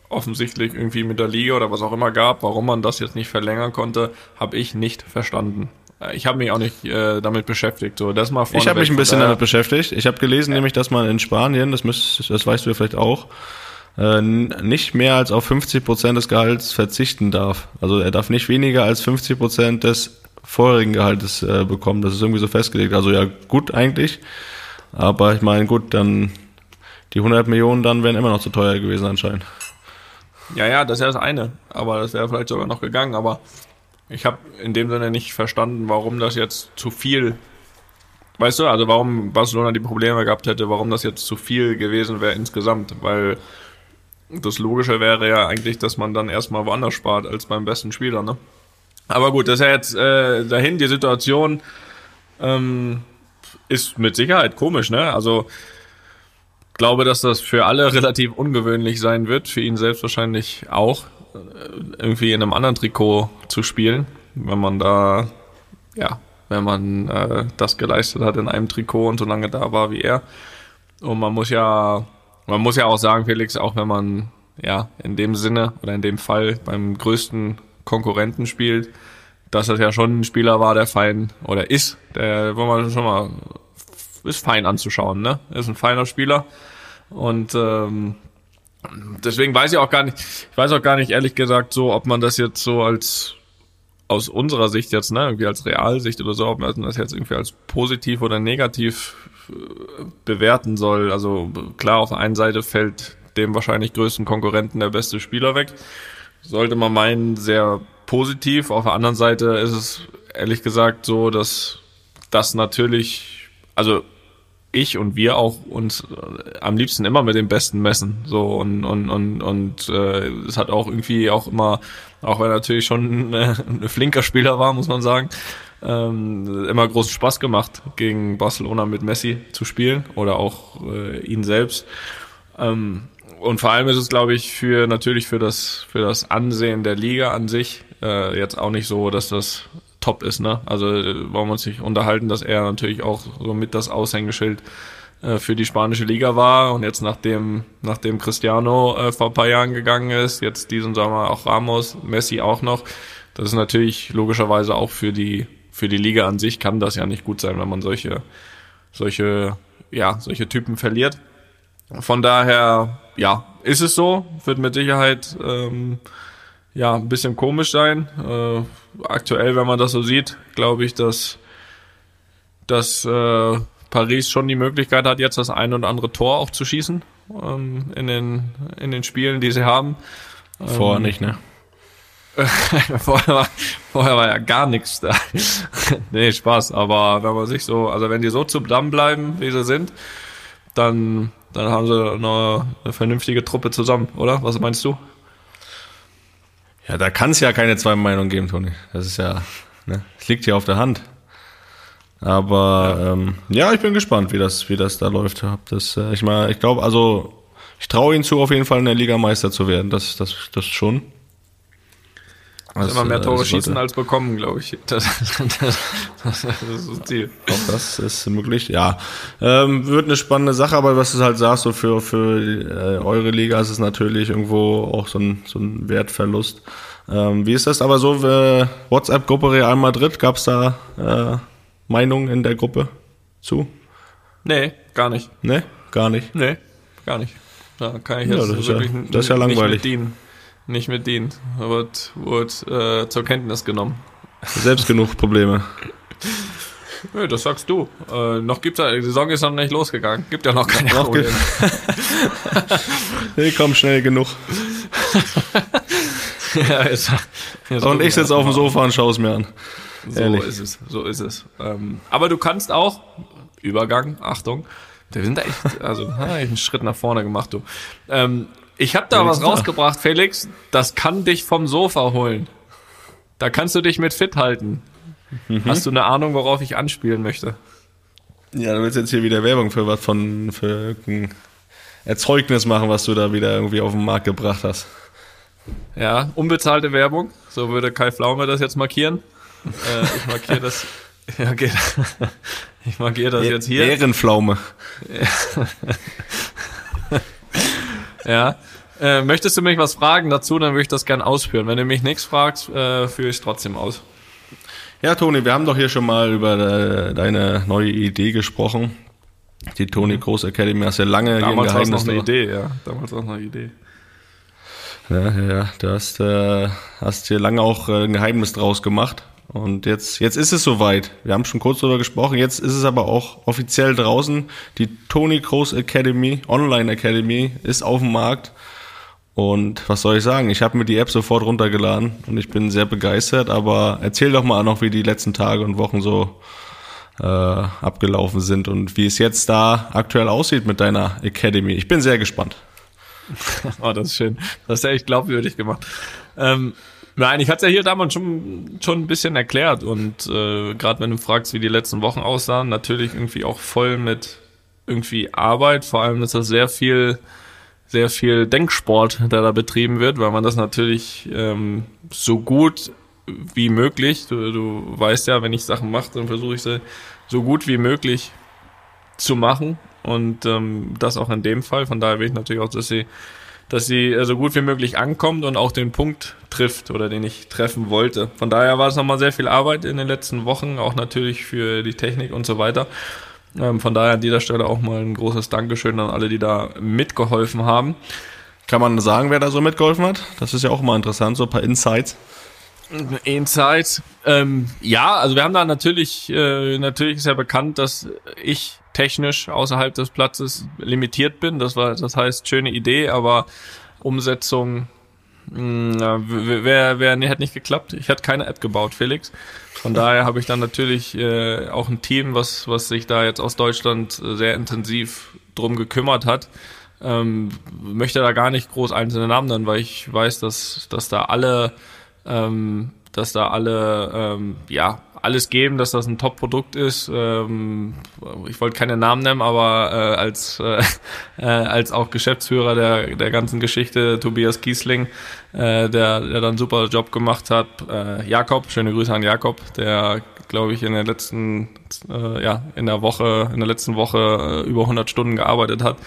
offensichtlich irgendwie mit der Liga oder was auch immer gab, warum man das jetzt nicht verlängern konnte, habe ich nicht verstanden. Äh, Ich habe mich auch nicht äh, damit beschäftigt. So, das mal Ich habe mich ein bisschen damit beschäftigt. Ich habe gelesen, nämlich, dass man in Spanien, das, müsst, das weißt du ja vielleicht auch, äh, nicht mehr als auf 50 Prozent des Gehalts verzichten darf. Also er darf nicht weniger als 50 Prozent des vorherigen Gehaltes äh, bekommen. Das ist irgendwie so festgelegt. Also ja, gut eigentlich. Aber ich meine, gut, dann die 100 Millionen dann wären immer noch zu teuer gewesen anscheinend. Ja, ja, das ist ja das eine. Aber das wäre vielleicht sogar noch gegangen. Aber ich habe in dem Sinne nicht verstanden, warum das jetzt zu viel. Weißt du, also warum Barcelona die Probleme gehabt hätte, warum das jetzt zu viel gewesen wäre insgesamt. Weil das Logische wäre ja eigentlich, dass man dann erstmal woanders spart als beim besten Spieler, ne? Aber gut, das ist ja jetzt äh, dahin, die Situation ähm, ist mit Sicherheit komisch, ne? Also glaube, dass das für alle relativ ungewöhnlich sein wird, für ihn selbst wahrscheinlich auch, äh, irgendwie in einem anderen Trikot zu spielen, wenn man da, ja, wenn man äh, das geleistet hat in einem Trikot und so lange da war wie er. Und man muss ja, man muss ja auch sagen, Felix, auch wenn man ja in dem Sinne oder in dem Fall beim größten Konkurrenten spielt, dass das ja schon ein Spieler war, der fein oder ist, der, wo man schon mal ist fein anzuschauen, ne? Ist ein feiner Spieler. Und ähm, deswegen weiß ich auch gar nicht, ich weiß auch gar nicht, ehrlich gesagt, so, ob man das jetzt so als aus unserer Sicht jetzt, ne, irgendwie als Realsicht oder so, ob man das jetzt irgendwie als positiv oder negativ äh, bewerten soll. Also klar, auf der einen Seite fällt dem wahrscheinlich größten Konkurrenten der beste Spieler weg. Sollte man meinen, sehr positiv. Auf der anderen Seite ist es ehrlich gesagt so, dass das natürlich, also ich und wir auch uns äh, am liebsten immer mit dem Besten messen. So und und und und äh, es hat auch irgendwie auch immer, auch wenn er natürlich schon äh, ein flinker Spieler war, muss man sagen, ähm, immer großen Spaß gemacht, gegen Barcelona mit Messi zu spielen oder auch äh, ihn selbst. Ähm, und vor allem ist es, glaube ich, für natürlich für das für das Ansehen der Liga an sich äh, jetzt auch nicht so, dass das top ist, ne? Also äh, wollen wir uns nicht unterhalten, dass er natürlich auch so mit das Aushängeschild äh, für die spanische Liga war und jetzt nachdem nachdem Cristiano äh, vor ein paar Jahren gegangen ist, jetzt diesen Sommer auch Ramos, Messi auch noch, das ist natürlich logischerweise auch für die für die Liga an sich kann das ja nicht gut sein, wenn man solche solche ja solche Typen verliert. Von daher ja ist es so, wird mit Sicherheit ähm, ja, ein bisschen komisch sein. Äh, aktuell, wenn man das so sieht, glaube ich, dass, dass äh, Paris schon die Möglichkeit hat, jetzt das ein oder andere Tor auch zu schießen. ähm, in, den, in den Spielen, die sie haben. Vorher Ähm, nicht, ne? vorher, war, vorher war ja gar nichts da. nee, Spaß. Aber wenn man sich so, also wenn die so zum Damm bleiben, wie sie sind, dann, dann haben sie eine, eine vernünftige Truppe zusammen, oder? Was meinst du? Ja, da kann es ja keine zwei Meinungen geben, Toni. Das ist ja, ne? Es liegt ja auf der Hand. Aber ja, ähm, ja ich bin gespannt, wie das, wie das da läuft. Hab das, äh, ich mal, ich glaube, also ich traue ihnen zu, auf jeden Fall in der Liga Meister zu werden. Das, das, das schon. Also immer mehr äh, Tore schießen als bekommen, glaube ich. Das, das, das, ist das Ziel. Auch das ist möglich, ja. Ähm, wird eine spannende Sache, aber was du halt sagst, so für, für äh, eure Liga ist es natürlich irgendwo auch so ein, so ein Wertverlust. Ähm, wie ist das aber so, äh, WhatsApp-Gruppe Real Madrid, gab's da äh, Meinungen in der Gruppe zu? Nee, gar nicht. Ne? Gar nicht. Nee, gar nicht. Da kann ich Ja, jetzt das ist ja- wirklich das ist ja langweilig. Nicht mit dienen. Wird, wird äh, zur Kenntnis genommen. Selbst genug Probleme. Nö, das sagst du. Äh, noch gibt's ja, die Saison ist noch nicht losgegangen. Gibt ja noch keine Noch Probleme. Nee, komm, schnell genug. ja, jetzt, jetzt Und ich sitze auf dem Sofa und schaue es mir an. So Ehrlich. ist es, so ist es. Ähm, aber du kannst auch, Übergang, Achtung, wir sind da echt, also einen Schritt nach vorne gemacht, du. Ähm, ich habe da was Wenigstens da. rausgebracht, Felix, das kann dich vom Sofa holen. Da kannst du dich mit fit halten. Mhm. Hast du eine Ahnung, worauf ich anspielen möchte? Ja, du willst jetzt hier wieder Werbung für was von, für ein Erzeugnis machen, was du da wieder irgendwie auf den Markt gebracht hast. Ja, unbezahlte Werbung, so würde Kai Pflaume das jetzt markieren. Äh, ich markiere das, ja, geht. Ich markiere das jetzt hier. Ehrenpflaume. Ja. Äh, möchtest du mich was fragen dazu, dann würde ich das gern ausführen. Wenn du mich nichts fragst, äh, führe ich es trotzdem aus. Ja, Toni, wir haben doch hier schon mal über äh, deine neue Idee gesprochen. Die Toni Groß Academy hast ja lange Mhm. Damals war es noch eine Idee, ja. Damals war es noch eine Idee. Ja, ja, ja. Du hast, äh, hast hier lange auch äh, ein Geheimnis draus gemacht. Und jetzt, jetzt ist es soweit. Wir haben schon kurz darüber gesprochen. Jetzt ist es aber auch offiziell draußen. Die Tony Groß Academy, Online Academy, ist auf dem Markt. Und was soll ich sagen? Ich habe mir die App sofort runtergeladen und ich bin sehr begeistert. Aber erzähl doch mal noch, wie die letzten Tage und Wochen so äh, abgelaufen sind und wie es jetzt da aktuell aussieht mit deiner Academy. Ich bin sehr gespannt. Oh, das ist schön. Das ist ja echt glaubwürdig gemacht. Ähm, nein, ich hatte ja hier damals schon, schon ein bisschen erklärt und äh, gerade wenn du fragst, wie die letzten Wochen aussahen, natürlich irgendwie auch voll mit irgendwie Arbeit. Vor allem ist das sehr viel, sehr viel Denksport, der da betrieben wird, weil man das natürlich ähm, so gut wie möglich, du, du weißt ja, wenn ich Sachen mache, dann versuche ich sie so gut wie möglich zu machen und ähm, das auch in dem Fall. Von daher will ich natürlich auch, dass sie, dass sie äh, so gut wie möglich ankommt und auch den Punkt trifft oder den ich treffen wollte. Von daher war es nochmal sehr viel Arbeit in den letzten Wochen, auch natürlich für die Technik und so weiter. Ähm, von daher an dieser Stelle auch mal ein großes Dankeschön an alle, die da mitgeholfen haben. Kann man sagen, wer da so mitgeholfen hat? Das ist ja auch mal interessant, so ein paar Insights. Insight. Ähm, ja, also wir haben da natürlich, äh, natürlich ist ja bekannt, dass ich technisch außerhalb des Platzes limitiert bin. Das war, das heißt, schöne Idee, aber Umsetzung mh, wäre wär, nee, hätte nicht geklappt. Ich hätte keine App gebaut, Felix. Von daher habe ich dann natürlich äh, auch ein Team, was, was sich da jetzt aus Deutschland äh, sehr intensiv drum gekümmert hat. Ähm, möchte da gar nicht groß einzelne Namen nennen, weil ich weiß, dass, dass da alle ähm, dass da alle ähm, ja alles geben, dass das ein Top-Produkt ist. Ähm, ich wollte keine Namen nennen, aber äh, als äh, äh, als auch Geschäftsführer der der ganzen Geschichte Tobias Kiesling, äh, der der dann super Job gemacht hat. Äh, Jakob, schöne Grüße an Jakob, der glaube ich in der letzten äh, ja in der Woche in der letzten Woche äh, über 100 Stunden gearbeitet hat.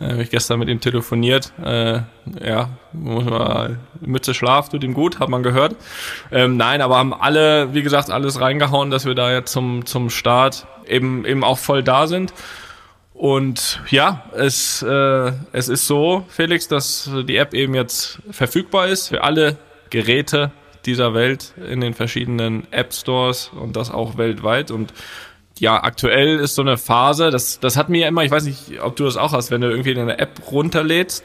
Äh, habe ich gestern mit ihm telefoniert. Äh, ja, muss man, Mütze Schlaf tut ihm gut, hat man gehört. Ähm, nein, aber haben alle, wie gesagt, alles reingehauen, dass wir da jetzt zum, zum Start eben, eben auch voll da sind. Und ja, es, äh, es ist so, Felix, dass die App eben jetzt verfügbar ist für alle Geräte dieser Welt in den verschiedenen App Stores und das auch weltweit. Und ja, aktuell ist so eine Phase, das, das hat mir immer, ich weiß nicht, ob du das auch hast, wenn du irgendwie eine App runterlädst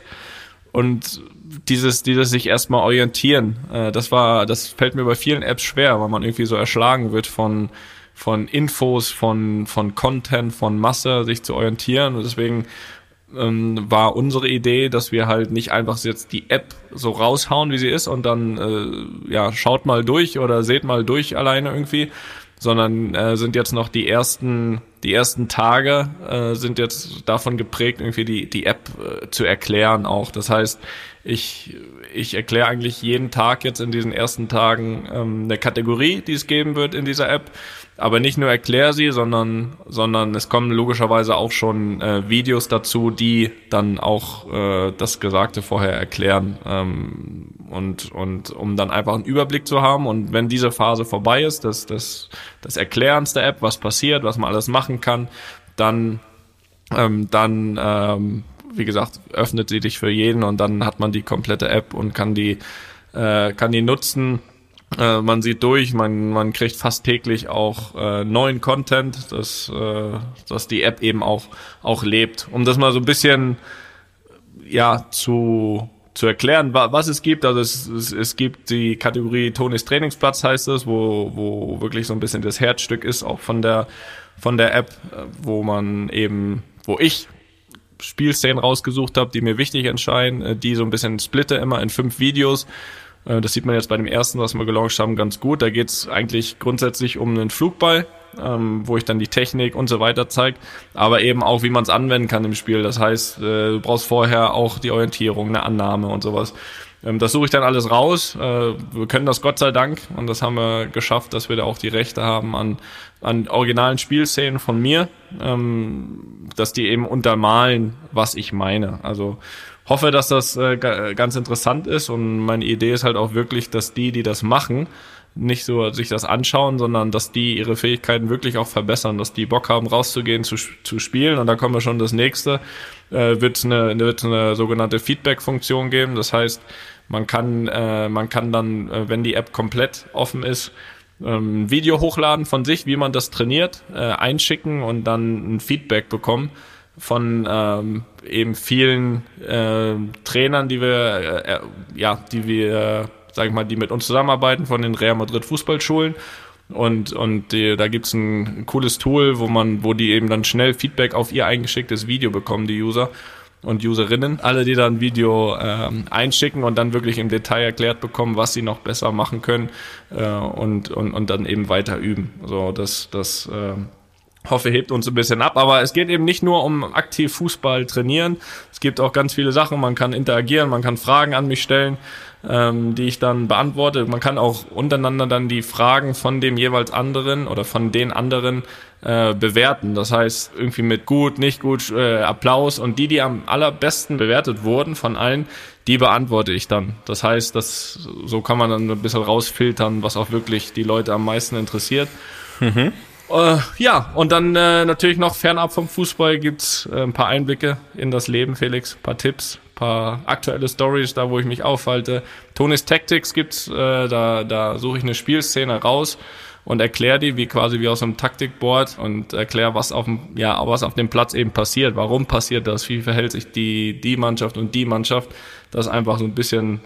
und dieses, dieses sich erstmal orientieren, äh, das war, das fällt mir bei vielen Apps schwer, weil man irgendwie so erschlagen wird von, von Infos, von, von Content, von Masse, sich zu orientieren. Und deswegen ähm, war unsere Idee, dass wir halt nicht einfach jetzt die App so raushauen, wie sie ist und dann, äh, ja, schaut mal durch oder seht mal durch alleine irgendwie, sondern äh, sind jetzt noch die ersten die ersten Tage äh, sind jetzt davon geprägt, irgendwie die die App äh, zu erklären auch. Das heißt, ich ich erkläre eigentlich jeden Tag jetzt in diesen ersten Tagen ähm, eine Kategorie, die es geben wird in dieser App. Aber nicht nur erkläre sie, sondern, sondern es kommen logischerweise auch schon äh, Videos dazu, die dann auch äh, das Gesagte vorher erklären ähm, und, und um dann einfach einen Überblick zu haben. Und wenn diese Phase vorbei ist, das, das, das Erklärens der App, was passiert, was man alles machen kann, dann, ähm, dann ähm, wie gesagt, öffnet sie dich für jeden und dann hat man die komplette App und kann die, äh, kann die nutzen äh, man sieht durch, man, man kriegt fast täglich auch äh, neuen Content, dass, äh, dass die App eben auch, auch lebt. Um das mal so ein bisschen ja, zu, zu erklären, was es gibt. Also es, es, es gibt die Kategorie Tonis Trainingsplatz heißt es, wo, wo wirklich so ein bisschen das Herzstück ist, auch von der, von der App, äh, wo man eben, wo ich Spielszenen rausgesucht habe, die mir wichtig entscheiden, äh, die so ein bisschen splitte immer in fünf Videos äh, das sieht man jetzt bei dem ersten, was wir gelauncht haben, ganz gut. Da geht es eigentlich grundsätzlich um einen Flugball, ähm, wo ich dann die Technik und so weiter zeige, aber eben auch, wie man es anwenden kann im Spiel. Das heißt, äh, du brauchst vorher auch die Orientierung, eine Annahme und sowas. Ähm, das suche ich dann alles raus. Äh, wir können das Gott sei Dank und das haben wir geschafft, dass wir da auch die Rechte haben an, an originalen Spielszenen von mir, ähm, dass die eben untermalen, was ich meine. Also hoffe, dass das äh, ganz interessant ist und meine Idee ist halt auch wirklich, dass die, die das machen, nicht so sich das anschauen, sondern dass die ihre Fähigkeiten wirklich auch verbessern, dass die Bock haben, rauszugehen, zu, zu spielen. Und da kommen wir schon das nächste, äh, wird eine, wird eine sogenannte Feedback-Funktion geben. Das heißt, man kann, äh, man kann dann, äh, wenn die App komplett offen ist, ähm, Video hochladen von sich, wie man das trainiert, äh, einschicken und dann ein Feedback bekommen von ähm, eben vielen äh, Trainern, die wir, äh, ja, die wir, sag ich mal, die mit uns zusammenarbeiten von den Real Madrid Fußballschulen. Und, und die, da gibt's ein cooles Tool, wo man, wo die eben dann schnell Feedback auf ihr eingeschicktes Video bekommen, die User und Userinnen. Alle, die dann ein Video ähm, einschicken und dann wirklich im Detail erklärt bekommen, was sie noch besser machen können äh, und, und, und dann eben weiter üben. So, das, das äh, hoffe, hebt uns ein bisschen ab. Aber es geht eben nicht nur um aktiv Fußball trainieren. Es gibt auch ganz viele Sachen. Man kann interagieren, man kann Fragen an mich stellen, ähm, die ich dann beantworte. Man kann auch untereinander dann die Fragen von dem jeweils anderen oder von den anderen äh, bewerten. Das heißt, irgendwie mit gut, nicht gut, äh, Applaus. Und die, die am allerbesten bewertet wurden von allen, die beantworte ich dann. Das heißt, das, so kann man dann ein bisschen rausfiltern, was auch wirklich die Leute am meisten interessiert. Mhm. Äh, ja, und dann äh, natürlich noch fernab vom Fußball gibt's äh, ein paar Einblicke in das Leben, Felix, ein paar Tipps, paar aktuelle Stories, da wo ich mich aufhalte. Tonis Tactics gibt's, äh, da, da suche ich eine Spielszene raus und erkläre die wie quasi wie aus einem Taktikboard und erkläre, was auf dem, ja, was auf dem Platz eben passiert, warum passiert das, wie verhält sich die, die Mannschaft und die Mannschaft. Das ist einfach so ein bisschen,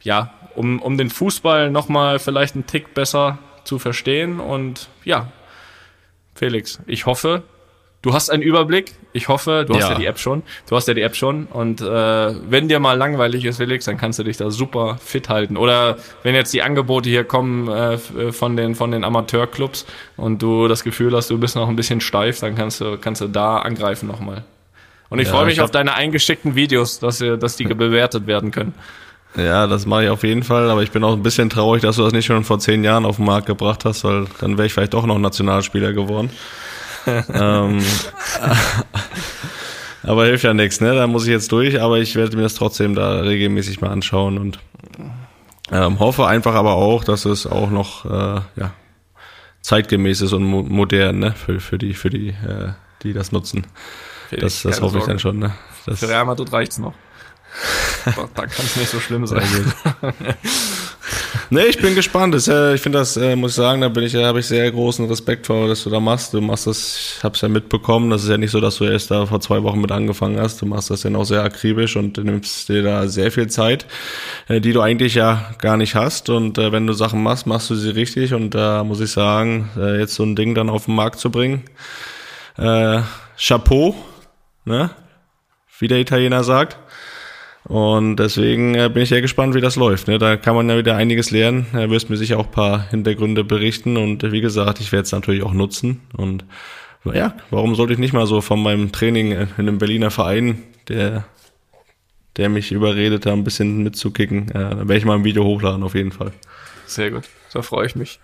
ja, um, um den Fußball nochmal vielleicht einen Tick besser zu verstehen und ja, Felix, ich hoffe, du hast einen Überblick. Ich hoffe, du hast ja, ja die App schon. Du hast ja die App schon. Und äh, wenn dir mal langweilig ist, Felix, dann kannst du dich da super fit halten. Oder wenn jetzt die Angebote hier kommen äh, von den von den Amateurclubs und du das Gefühl hast, du bist noch ein bisschen steif, dann kannst du kannst du da angreifen nochmal. Und ich ja, freue mich ich auf deine eingeschickten Videos, dass, dass die bewertet werden können. Ja, das mache ich auf jeden Fall, aber ich bin auch ein bisschen traurig, dass du das nicht schon vor zehn Jahren auf den Markt gebracht hast, weil dann wäre ich vielleicht doch noch Nationalspieler geworden. Ähm, aber hilft ja nichts, ne? Da muss ich jetzt durch, aber ich werde mir das trotzdem da regelmäßig mal anschauen und ähm, hoffe einfach aber auch, dass es auch noch äh, ja, zeitgemäß ist und mo modern, ne? Für, für die, für die, äh, die das nutzen. das das hoffe Sorge. ich dann schon, ne? Das, Für Real Madrid reicht's noch. Da kann es nicht so schlimm sein. Nee, ich bin gespannt. Das, äh, ich finde das, äh, muss ich sagen, da bin ich, da habe ich sehr großen Respekt vor, dass du da machst. Du machst das, ich habe es ja mitbekommen. Das ist ja nicht so, dass du erst da vor zwei Wochen mit angefangen hast. Du machst das ja noch sehr akribisch und nimmst dir da sehr viel Zeit, äh, die du eigentlich ja gar nicht hast. Und äh, wenn du Sachen machst, machst du sie richtig. Und da muss ich sagen, äh, jetzt so ein Ding dann auf den Markt zu bringen, äh, Chapeau, ne? Wie der Italiener sagt. Und deswegen äh, bin ich ja gespannt, wie das läuft. Ne? Da kann man ja wieder einiges lernen. Er wirst mir sicher auch ein paar Hintergründe berichten. Und äh, wie gesagt, ich werde es natürlich auch nutzen. Und ja, warum sollte ich nicht mal so von meinem Training in einem Berliner Verein, der, der mich überredet, da ein bisschen mitzukicken, äh, da werde ich mal ein Video hochladen, auf jeden Fall. Sehr gut, da freue ich mich.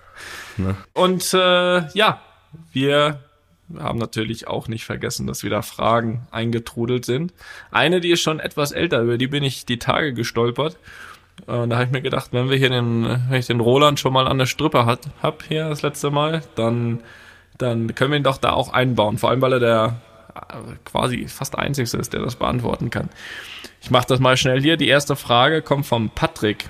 Na. Und äh, ja, wir wir haben natürlich auch nicht vergessen, dass wieder Fragen eingetrudelt sind. Eine, die ist schon etwas älter, über die bin ich die Tage gestolpert. Und da habe ich mir gedacht, wenn wir hier den, wenn ich den Roland schon mal an der Strippe hat, hab hier das letzte Mal, dann, dann können wir ihn doch da auch einbauen. Vor allem, weil er der äh, quasi fast einzigste ist, der das beantworten kann. Ich mache das mal schnell hier. Die erste Frage kommt vom Patrick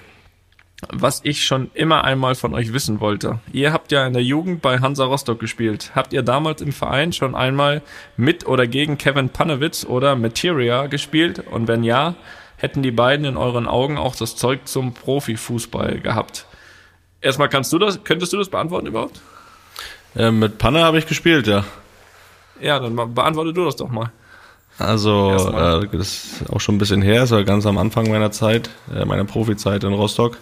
was ich schon immer einmal von euch wissen wollte. Ihr habt ja in der Jugend bei Hansa Rostock gespielt. Habt ihr damals im Verein schon einmal mit oder gegen Kevin Panewitz oder Materia gespielt? Und wenn ja, hätten die beiden in euren Augen auch das Zeug zum Profifußball gehabt? Erstmal kannst du das, könntest du das beantworten überhaupt? Äh, mit Panne habe ich gespielt, ja. Ja, dann beantworte du das doch mal. Also, äh, das ist auch schon ein bisschen her, das war ganz am Anfang meiner Zeit, äh, meiner Profizeit in Rostock.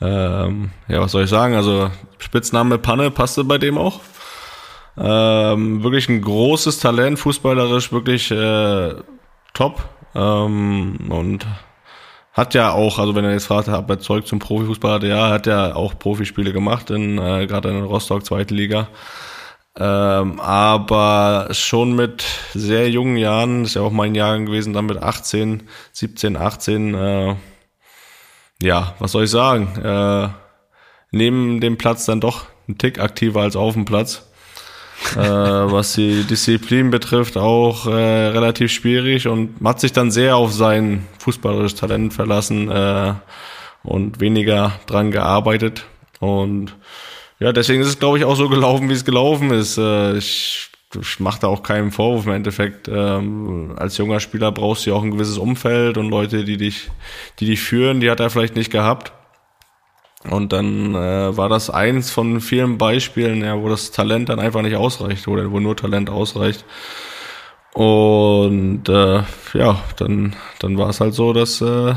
Ähm, ja, was soll ich sagen? Also Spitzname Panne passte bei dem auch. Ähm, wirklich ein großes Talent, fußballerisch wirklich äh, top. Ähm, und hat ja auch, also wenn er jetzt fragt, ob er Zeug zum Profifußball hatte, ja, hat ja auch Profispiele gemacht, in, äh, gerade in Rostock, zweite Liga. Ähm, aber schon mit sehr jungen Jahren, ist ja auch mein Jahrgang gewesen, dann mit 18, 17, 18, äh, ja, was soll ich sagen? Äh, neben dem Platz dann doch ein Tick aktiver als auf dem Platz. äh, was die Disziplin betrifft, auch äh, relativ schwierig und hat sich dann sehr auf sein fußballerisches Talent verlassen äh, und weniger dran gearbeitet. Und ja, deswegen ist es, glaube ich, auch so gelaufen, wie es gelaufen ist. Äh, ich ich mache da auch keinen Vorwurf im Endeffekt. Ähm, als junger Spieler brauchst du ja auch ein gewisses Umfeld und Leute, die dich, die dich führen, die hat er vielleicht nicht gehabt. Und dann äh, war das eins von vielen Beispielen, ja, wo das Talent dann einfach nicht ausreicht oder wo nur Talent ausreicht. Und äh, ja, dann, dann war es halt so, dass äh,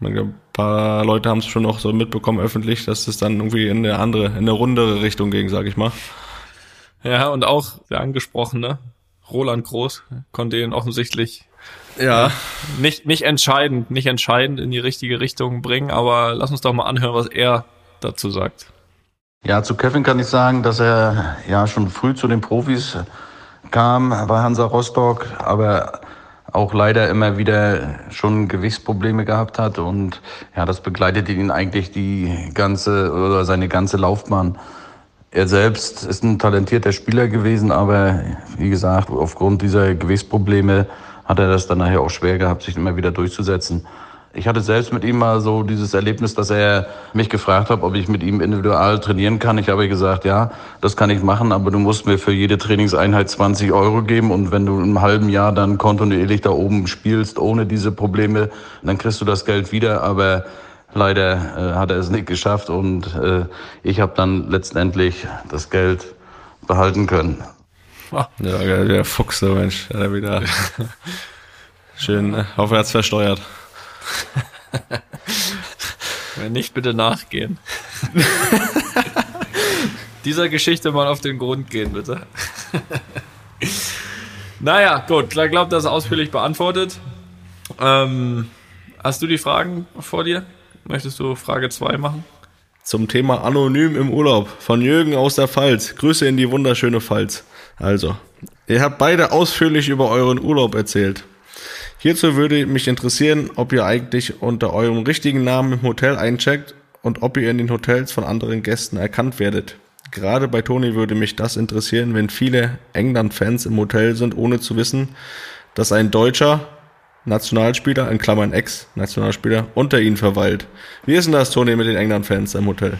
ein paar Leute haben es schon noch so mitbekommen öffentlich, dass es dann irgendwie in eine andere, in eine rundere Richtung ging, sag ich mal. Ja, und auch der angesprochene Roland Groß konnte ihn offensichtlich ja. nicht, nicht entscheidend, nicht entscheidend in die richtige Richtung bringen, aber lass uns doch mal anhören, was er dazu sagt. Ja, zu Kevin kann ich sagen, dass er ja schon früh zu den Profis kam bei Hansa Rostock, aber auch leider immer wieder schon Gewichtsprobleme gehabt hat und ja, das begleitete ihn eigentlich die ganze oder seine ganze Laufbahn. Er selbst ist ein talentierter Spieler gewesen, aber wie gesagt, aufgrund dieser Gewichtsprobleme hat er das dann nachher auch schwer gehabt, sich immer wieder durchzusetzen. Ich hatte selbst mit ihm mal so dieses Erlebnis, dass er mich gefragt hat, ob ich mit ihm individual trainieren kann. Ich habe gesagt, ja, das kann ich machen, aber du musst mir für jede Trainingseinheit 20 Euro geben und wenn du im halben Jahr dann kontinuierlich da oben spielst, ohne diese Probleme, dann kriegst du das Geld wieder. Aber Leider äh, hat er es nicht geschafft und äh, ich habe dann letztendlich das Geld behalten können. Ja, der Fuchs, der Mensch, hat er wieder schön äh, aufwärts versteuert. Wenn nicht, bitte nachgehen. Dieser Geschichte mal auf den Grund gehen, bitte. naja, gut, ich glaube, das ist ausführlich beantwortet. Ähm, hast du die Fragen vor dir? Möchtest du Frage 2 machen? Zum Thema Anonym im Urlaub von Jürgen aus der Pfalz. Grüße in die wunderschöne Pfalz. Also, ihr habt beide ausführlich über euren Urlaub erzählt. Hierzu würde mich interessieren, ob ihr eigentlich unter eurem richtigen Namen im Hotel eincheckt und ob ihr in den Hotels von anderen Gästen erkannt werdet. Gerade bei Toni würde mich das interessieren, wenn viele England-Fans im Hotel sind, ohne zu wissen, dass ein Deutscher Nationalspieler, in Klammern Ex-Nationalspieler, unter ihnen verweilt. Wie ist denn das, Toni, mit den England-Fans im Hotel?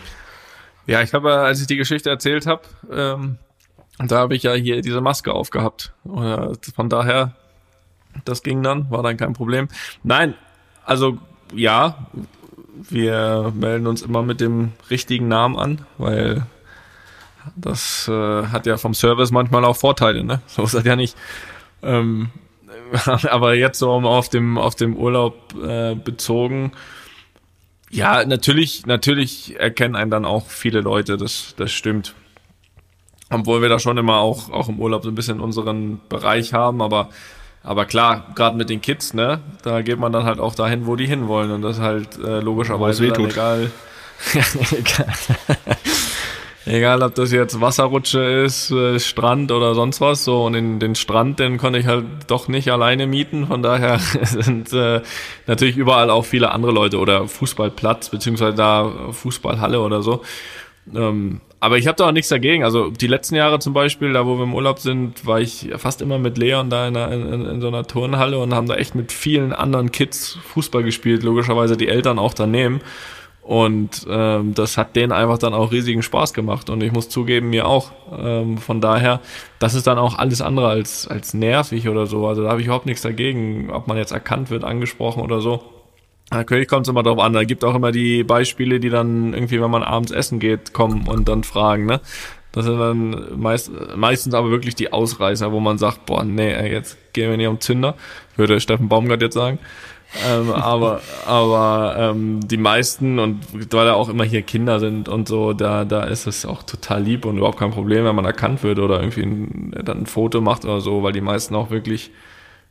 Ja, ich habe, als ich die Geschichte erzählt habe, ähm, da habe ich ja hier diese Maske aufgehabt. Von daher, das ging dann, war dann kein Problem. Nein, also ja, wir melden uns immer mit dem richtigen Namen an, weil das äh, hat ja vom Service manchmal auch Vorteile, ne? So ist das ja nicht. Ähm, aber jetzt so auf dem auf dem Urlaub äh, bezogen, ja, natürlich, natürlich erkennen einen dann auch viele Leute, das, das stimmt. Obwohl wir da schon immer auch, auch im Urlaub so ein bisschen unseren Bereich haben, aber, aber klar, gerade mit den Kids, ne, da geht man dann halt auch dahin, wo die hinwollen und das halt äh, logischerweise dann egal. egal. Egal, ob das jetzt Wasserrutsche ist, äh, Strand oder sonst was, so und in den Strand, den konnte ich halt doch nicht alleine mieten. Von daher sind äh, natürlich überall auch viele andere Leute oder Fußballplatz beziehungsweise da Fußballhalle oder so. Ähm, aber ich habe da auch nichts dagegen. Also die letzten Jahre zum Beispiel, da wo wir im Urlaub sind, war ich fast immer mit Leon da in, einer, in, in so einer Turnhalle und haben da echt mit vielen anderen Kids Fußball gespielt. Logischerweise die Eltern auch daneben. Und ähm, das hat denen einfach dann auch riesigen Spaß gemacht. Und ich muss zugeben, mir auch. Ähm, von daher, das ist dann auch alles andere als, als nervig oder so. Also da habe ich überhaupt nichts dagegen, ob man jetzt erkannt wird, angesprochen oder so. Natürlich kommt es immer drauf an. Da gibt auch immer die Beispiele, die dann irgendwie, wenn man abends essen geht, kommen und dann fragen, ne? Das sind dann meist, meistens aber wirklich die Ausreißer, wo man sagt, boah, nee, jetzt gehen wir nicht um Zünder, würde Steffen Baumgart jetzt sagen ähm, aber aber ähm, die meisten und weil da auch immer hier Kinder sind und so, da da ist es auch total lieb und überhaupt kein Problem, wenn man erkannt wird oder irgendwie ein, dann ein Foto macht oder so, weil die meisten auch wirklich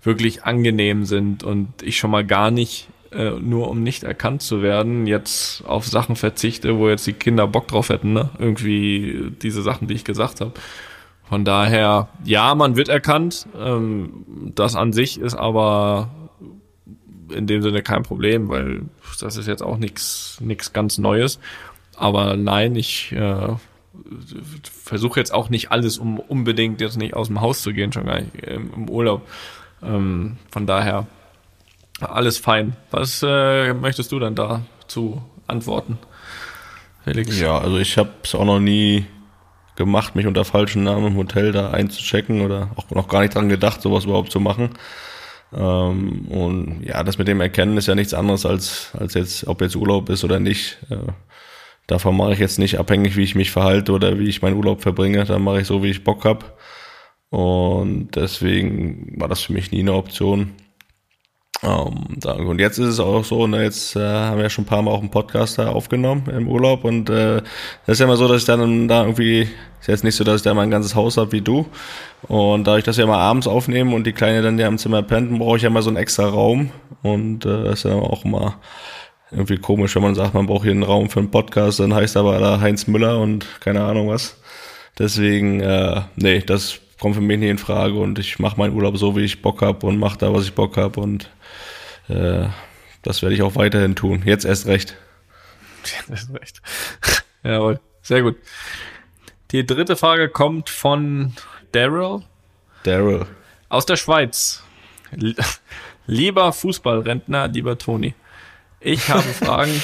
wirklich angenehm sind und ich schon mal gar nicht äh, nur um nicht erkannt zu werden, jetzt auf Sachen verzichte, wo jetzt die Kinder Bock drauf hätten, ne? Irgendwie diese Sachen, die ich gesagt habe. Von daher, ja, man wird erkannt. Ähm, das an sich ist aber in dem Sinne kein Problem, weil das ist jetzt auch nichts ganz Neues. Aber nein, ich äh, versuche jetzt auch nicht alles, um unbedingt jetzt nicht aus dem Haus zu gehen, schon gar nicht im, im Urlaub. Ähm, von daher alles fein. Was äh, möchtest du dann dazu antworten, Felix? Ja, also ich habe es auch noch nie gemacht, mich unter falschen Namen im Hotel da einzuchecken oder auch noch gar nicht dran gedacht, sowas überhaupt zu machen. Ähm, und ja, das mit dem Erkennen ist ja nichts anderes als, als jetzt, ob jetzt Urlaub ist oder nicht. Äh, davon mache ich jetzt nicht abhängig, wie ich mich verhalte oder wie ich meinen Urlaub verbringe. Da mache ich so, wie ich Bock hab. Und deswegen war das für mich nie eine Option. Um, ähm, und jetzt ist es auch so, ne, jetzt äh, haben wir ja schon ein paar Mal auch einen Podcast da aufgenommen im Urlaub und äh, ist ja immer so, dass ich dann da irgendwie, ist jetzt nicht so, dass ich da mein ganzes Haus habe wie du und dadurch, dass wir mal abends aufnehmen und die Kleine dann ja im Zimmer pennt, brauche ich ja mal so einen extra Raum und äh, das ist ja auch immer irgendwie komisch, wenn man sagt, man braucht hier einen Raum für einen Podcast, dann heißt aber da Heinz Müller und keine Ahnung was. Deswegen, äh, nee, das kommt für mich nicht in Frage und ich mache meinen Urlaub so, wie ich Bock hab und mache da, was ich Bock hab und äh, das werde ich auch weiterhin tun. Jetzt erst recht. Jetzt erst recht. Jawohl, sehr gut. Die dritte Frage kommt von Daryl. Daryl. Aus der Schweiz. Lieber Fußballrentner, lieber Toni. Ich habe Fragen.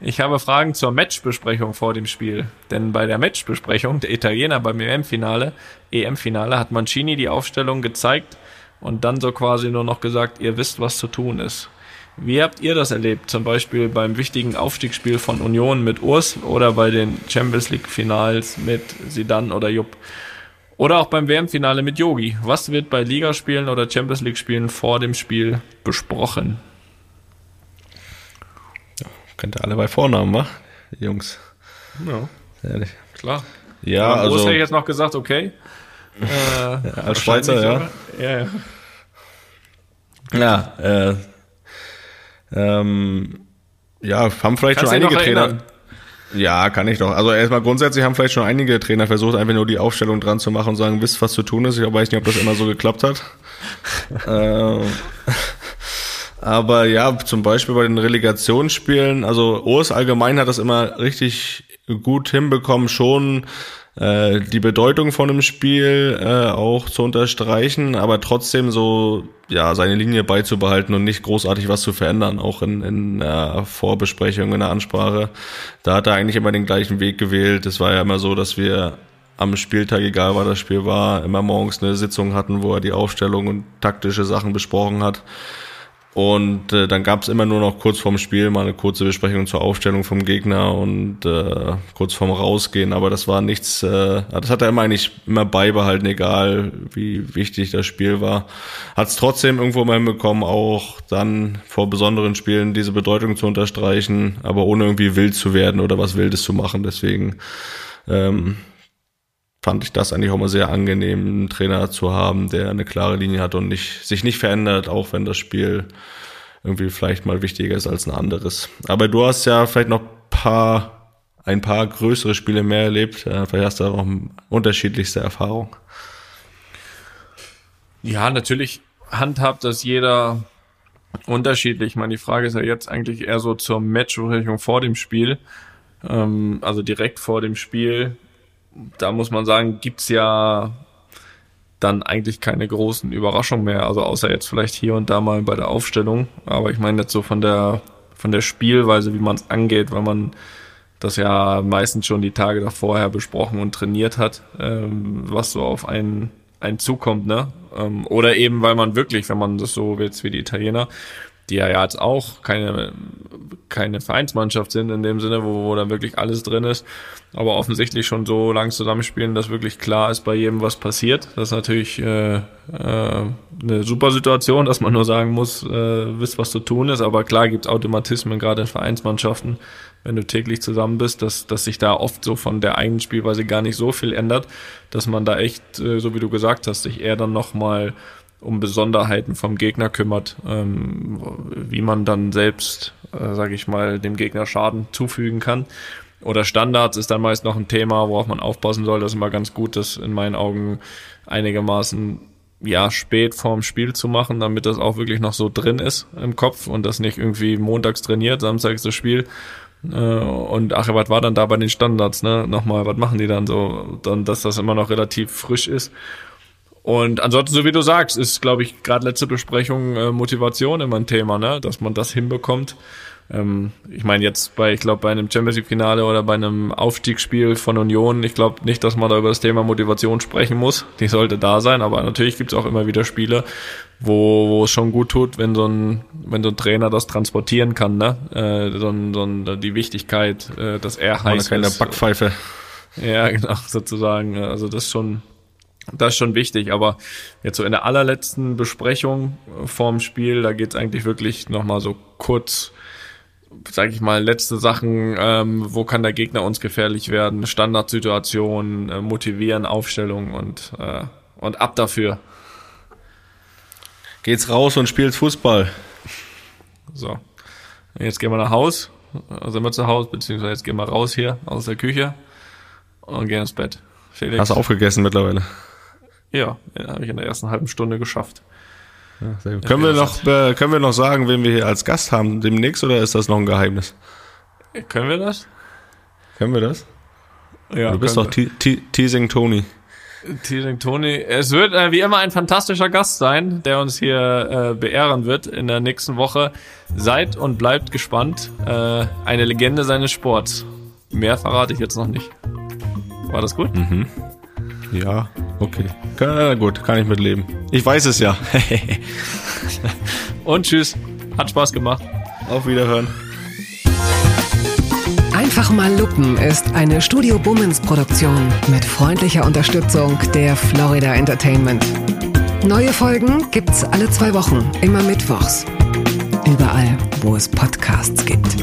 ich habe Fragen zur Matchbesprechung vor dem Spiel. Denn bei der Matchbesprechung der Italiener beim EM-Finale, EM-Finale hat Mancini die Aufstellung gezeigt und dann so quasi nur noch gesagt, ihr wisst, was zu tun ist. Wie habt ihr das erlebt? Zum Beispiel beim wichtigen Aufstiegsspiel von Union mit Urs oder bei den Champions League Finals mit Sidan oder Jupp? Oder auch beim WM-Finale mit Yogi. Was wird bei Ligaspielen oder Champions League Spielen vor dem Spiel besprochen? Ja, könnt ihr alle bei Vornamen, wa? Jungs. Ja. Ehrlich. Klar. Ja, also. Urs hätte ich jetzt noch gesagt, okay. Äh, als Schweizer, ja. Ja, ja. Ja, äh, ähm, ja, haben vielleicht Kannst schon einige Trainer. Ja, kann ich doch. Also erstmal grundsätzlich haben vielleicht schon einige Trainer versucht, einfach nur die Aufstellung dran zu machen und sagen, wisst, was zu tun ist. Ich weiß nicht, ob das immer so geklappt hat. ähm, aber ja, zum Beispiel bei den Relegationsspielen, also Urs allgemein hat das immer richtig gut hinbekommen, schon äh, die Bedeutung von einem Spiel äh, auch zu unterstreichen, aber trotzdem so ja seine Linie beizubehalten und nicht großartig was zu verändern, auch in, in der Vorbesprechung, in der Ansprache. Da hat er eigentlich immer den gleichen Weg gewählt. Es war ja immer so, dass wir am Spieltag, egal was das Spiel war, immer morgens eine Sitzung hatten, wo er die Aufstellung und taktische Sachen besprochen hat. Und äh, dann gab es immer nur noch kurz vorm Spiel mal eine kurze Besprechung zur Aufstellung vom Gegner und äh, kurz vorm Rausgehen. Aber das war nichts, äh, das hat er immer eigentlich immer beibehalten, egal wie wichtig das Spiel war. Hat es trotzdem irgendwo mal hinbekommen, auch dann vor besonderen Spielen diese Bedeutung zu unterstreichen, aber ohne irgendwie wild zu werden oder was Wildes zu machen. Deswegen ähm, fand ich das eigentlich auch mal sehr angenehm, einen Trainer zu haben, der eine klare Linie hat und nicht, sich nicht verändert, auch wenn das Spiel irgendwie vielleicht mal wichtiger ist als ein anderes. Aber du hast ja vielleicht noch paar, ein paar größere Spiele mehr erlebt. Äh, vielleicht hast du auch unterschiedlichste Erfahrungen. Ja, natürlich handhabt das jeder unterschiedlich. Ich meine, die Frage ist ja jetzt eigentlich eher so zur Matchbesprechung vor dem Spiel. Ähm, also direkt vor dem Spiel da muss man sagen, gibt's ja dann eigentlich keine großen Überraschungen mehr. Also außer jetzt vielleicht hier und da mal bei der Aufstellung. Aber ich meine jetzt so von der von der Spielweise, wie man es angeht, weil man das ja meistens schon die Tage davor besprochen und trainiert hat, ähm, was so auf einen, einen zukommt, ne? Ähm, oder eben, weil man wirklich, wenn man das so jetzt wie die Italiener, die ja jetzt auch keine, keine Vereinsmannschaft sind in dem Sinne, wo, wo da wirklich alles drin ist, aber offensichtlich schon so lang zusammenspielen, dass wirklich klar ist bei jedem, was passiert. Das ist natürlich äh, äh, eine super Situation, dass man nur sagen muss, äh, wisst, was zu tun ist, aber klar gibt es Automatismen, gerade in Vereinsmannschaften, wenn du täglich zusammen bist, dass, dass sich da oft so von der eigenen Spielweise gar nicht so viel ändert, dass man da echt, äh, so wie du gesagt hast, sich eher dann nochmal mal um Besonderheiten vom Gegner kümmert, ähm, wie man dann selbst, äh, sage ich mal, dem Gegner Schaden zufügen kann. Oder Standards ist dann meist noch ein Thema, worauf man aufpassen soll. Das ist immer ganz gut, das in meinen Augen einigermaßen ja spät vorm Spiel zu machen, damit das auch wirklich noch so drin ist im Kopf und das nicht irgendwie montags trainiert, samstags das Spiel. Äh, und ach, was war dann da bei den Standards, ne? Nochmal, was machen die dann so? Dann, dass das immer noch relativ frisch ist und ansonsten, so wie du sagst, ist, glaube ich, gerade letzte Besprechung äh, Motivation immer ein Thema, ne? dass man das hinbekommt. Ähm, ich meine, jetzt bei, ich glaube, bei einem Champions League-Finale oder bei einem Aufstiegsspiel von Union, ich glaube nicht, dass man da über das Thema Motivation sprechen muss. Die sollte da sein, aber natürlich gibt es auch immer wieder Spiele, wo, wo es schon gut tut, wenn so ein, wenn so ein Trainer das transportieren kann, ne? Äh, so, ein, so ein, die Wichtigkeit, äh, dass er heiß keine ist. Backpfeife. Ja, genau, sozusagen. Also das ist schon, das ist schon wichtig, aber jetzt so in der allerletzten Besprechung vorm Spiel, da geht's eigentlich wirklich nochmal so kurz, sage ich mal, letzte Sachen, ähm, wo kann der Gegner uns gefährlich werden, Standardsituationen, äh, motivieren, Aufstellung und, äh, und ab dafür. Geht's raus und spielt Fußball. So, jetzt gehen wir nach Haus, also sind wir zu Hause, beziehungsweise jetzt gehen wir raus hier aus der Küche und gehen ins Bett. Felix. Hast du aufgegessen mittlerweile? Ja, habe ich in der ersten halben Stunde geschafft. Ja, können, wir noch, äh, können wir noch sagen, wen wir hier als Gast haben demnächst oder ist das noch ein Geheimnis? Können wir das? Können wir das? Ja. Du bist doch Teasing Tony. Teasing Tony. Es wird äh, wie immer ein fantastischer Gast sein, der uns hier äh, beehren wird in der nächsten Woche. Seid und bleibt gespannt. Äh, eine Legende seines Sports. Mehr verrate ich jetzt noch nicht. War das gut? Mhm. Ja, okay. Na gut, kann ich mitleben. Ich weiß es ja. Und tschüss. Hat Spaß gemacht. Auf Wiederhören. Einfach mal Lupen ist eine Studio Bummens Produktion mit freundlicher Unterstützung der Florida Entertainment. Neue Folgen gibt's alle zwei Wochen, immer mittwochs. Überall, wo es Podcasts gibt.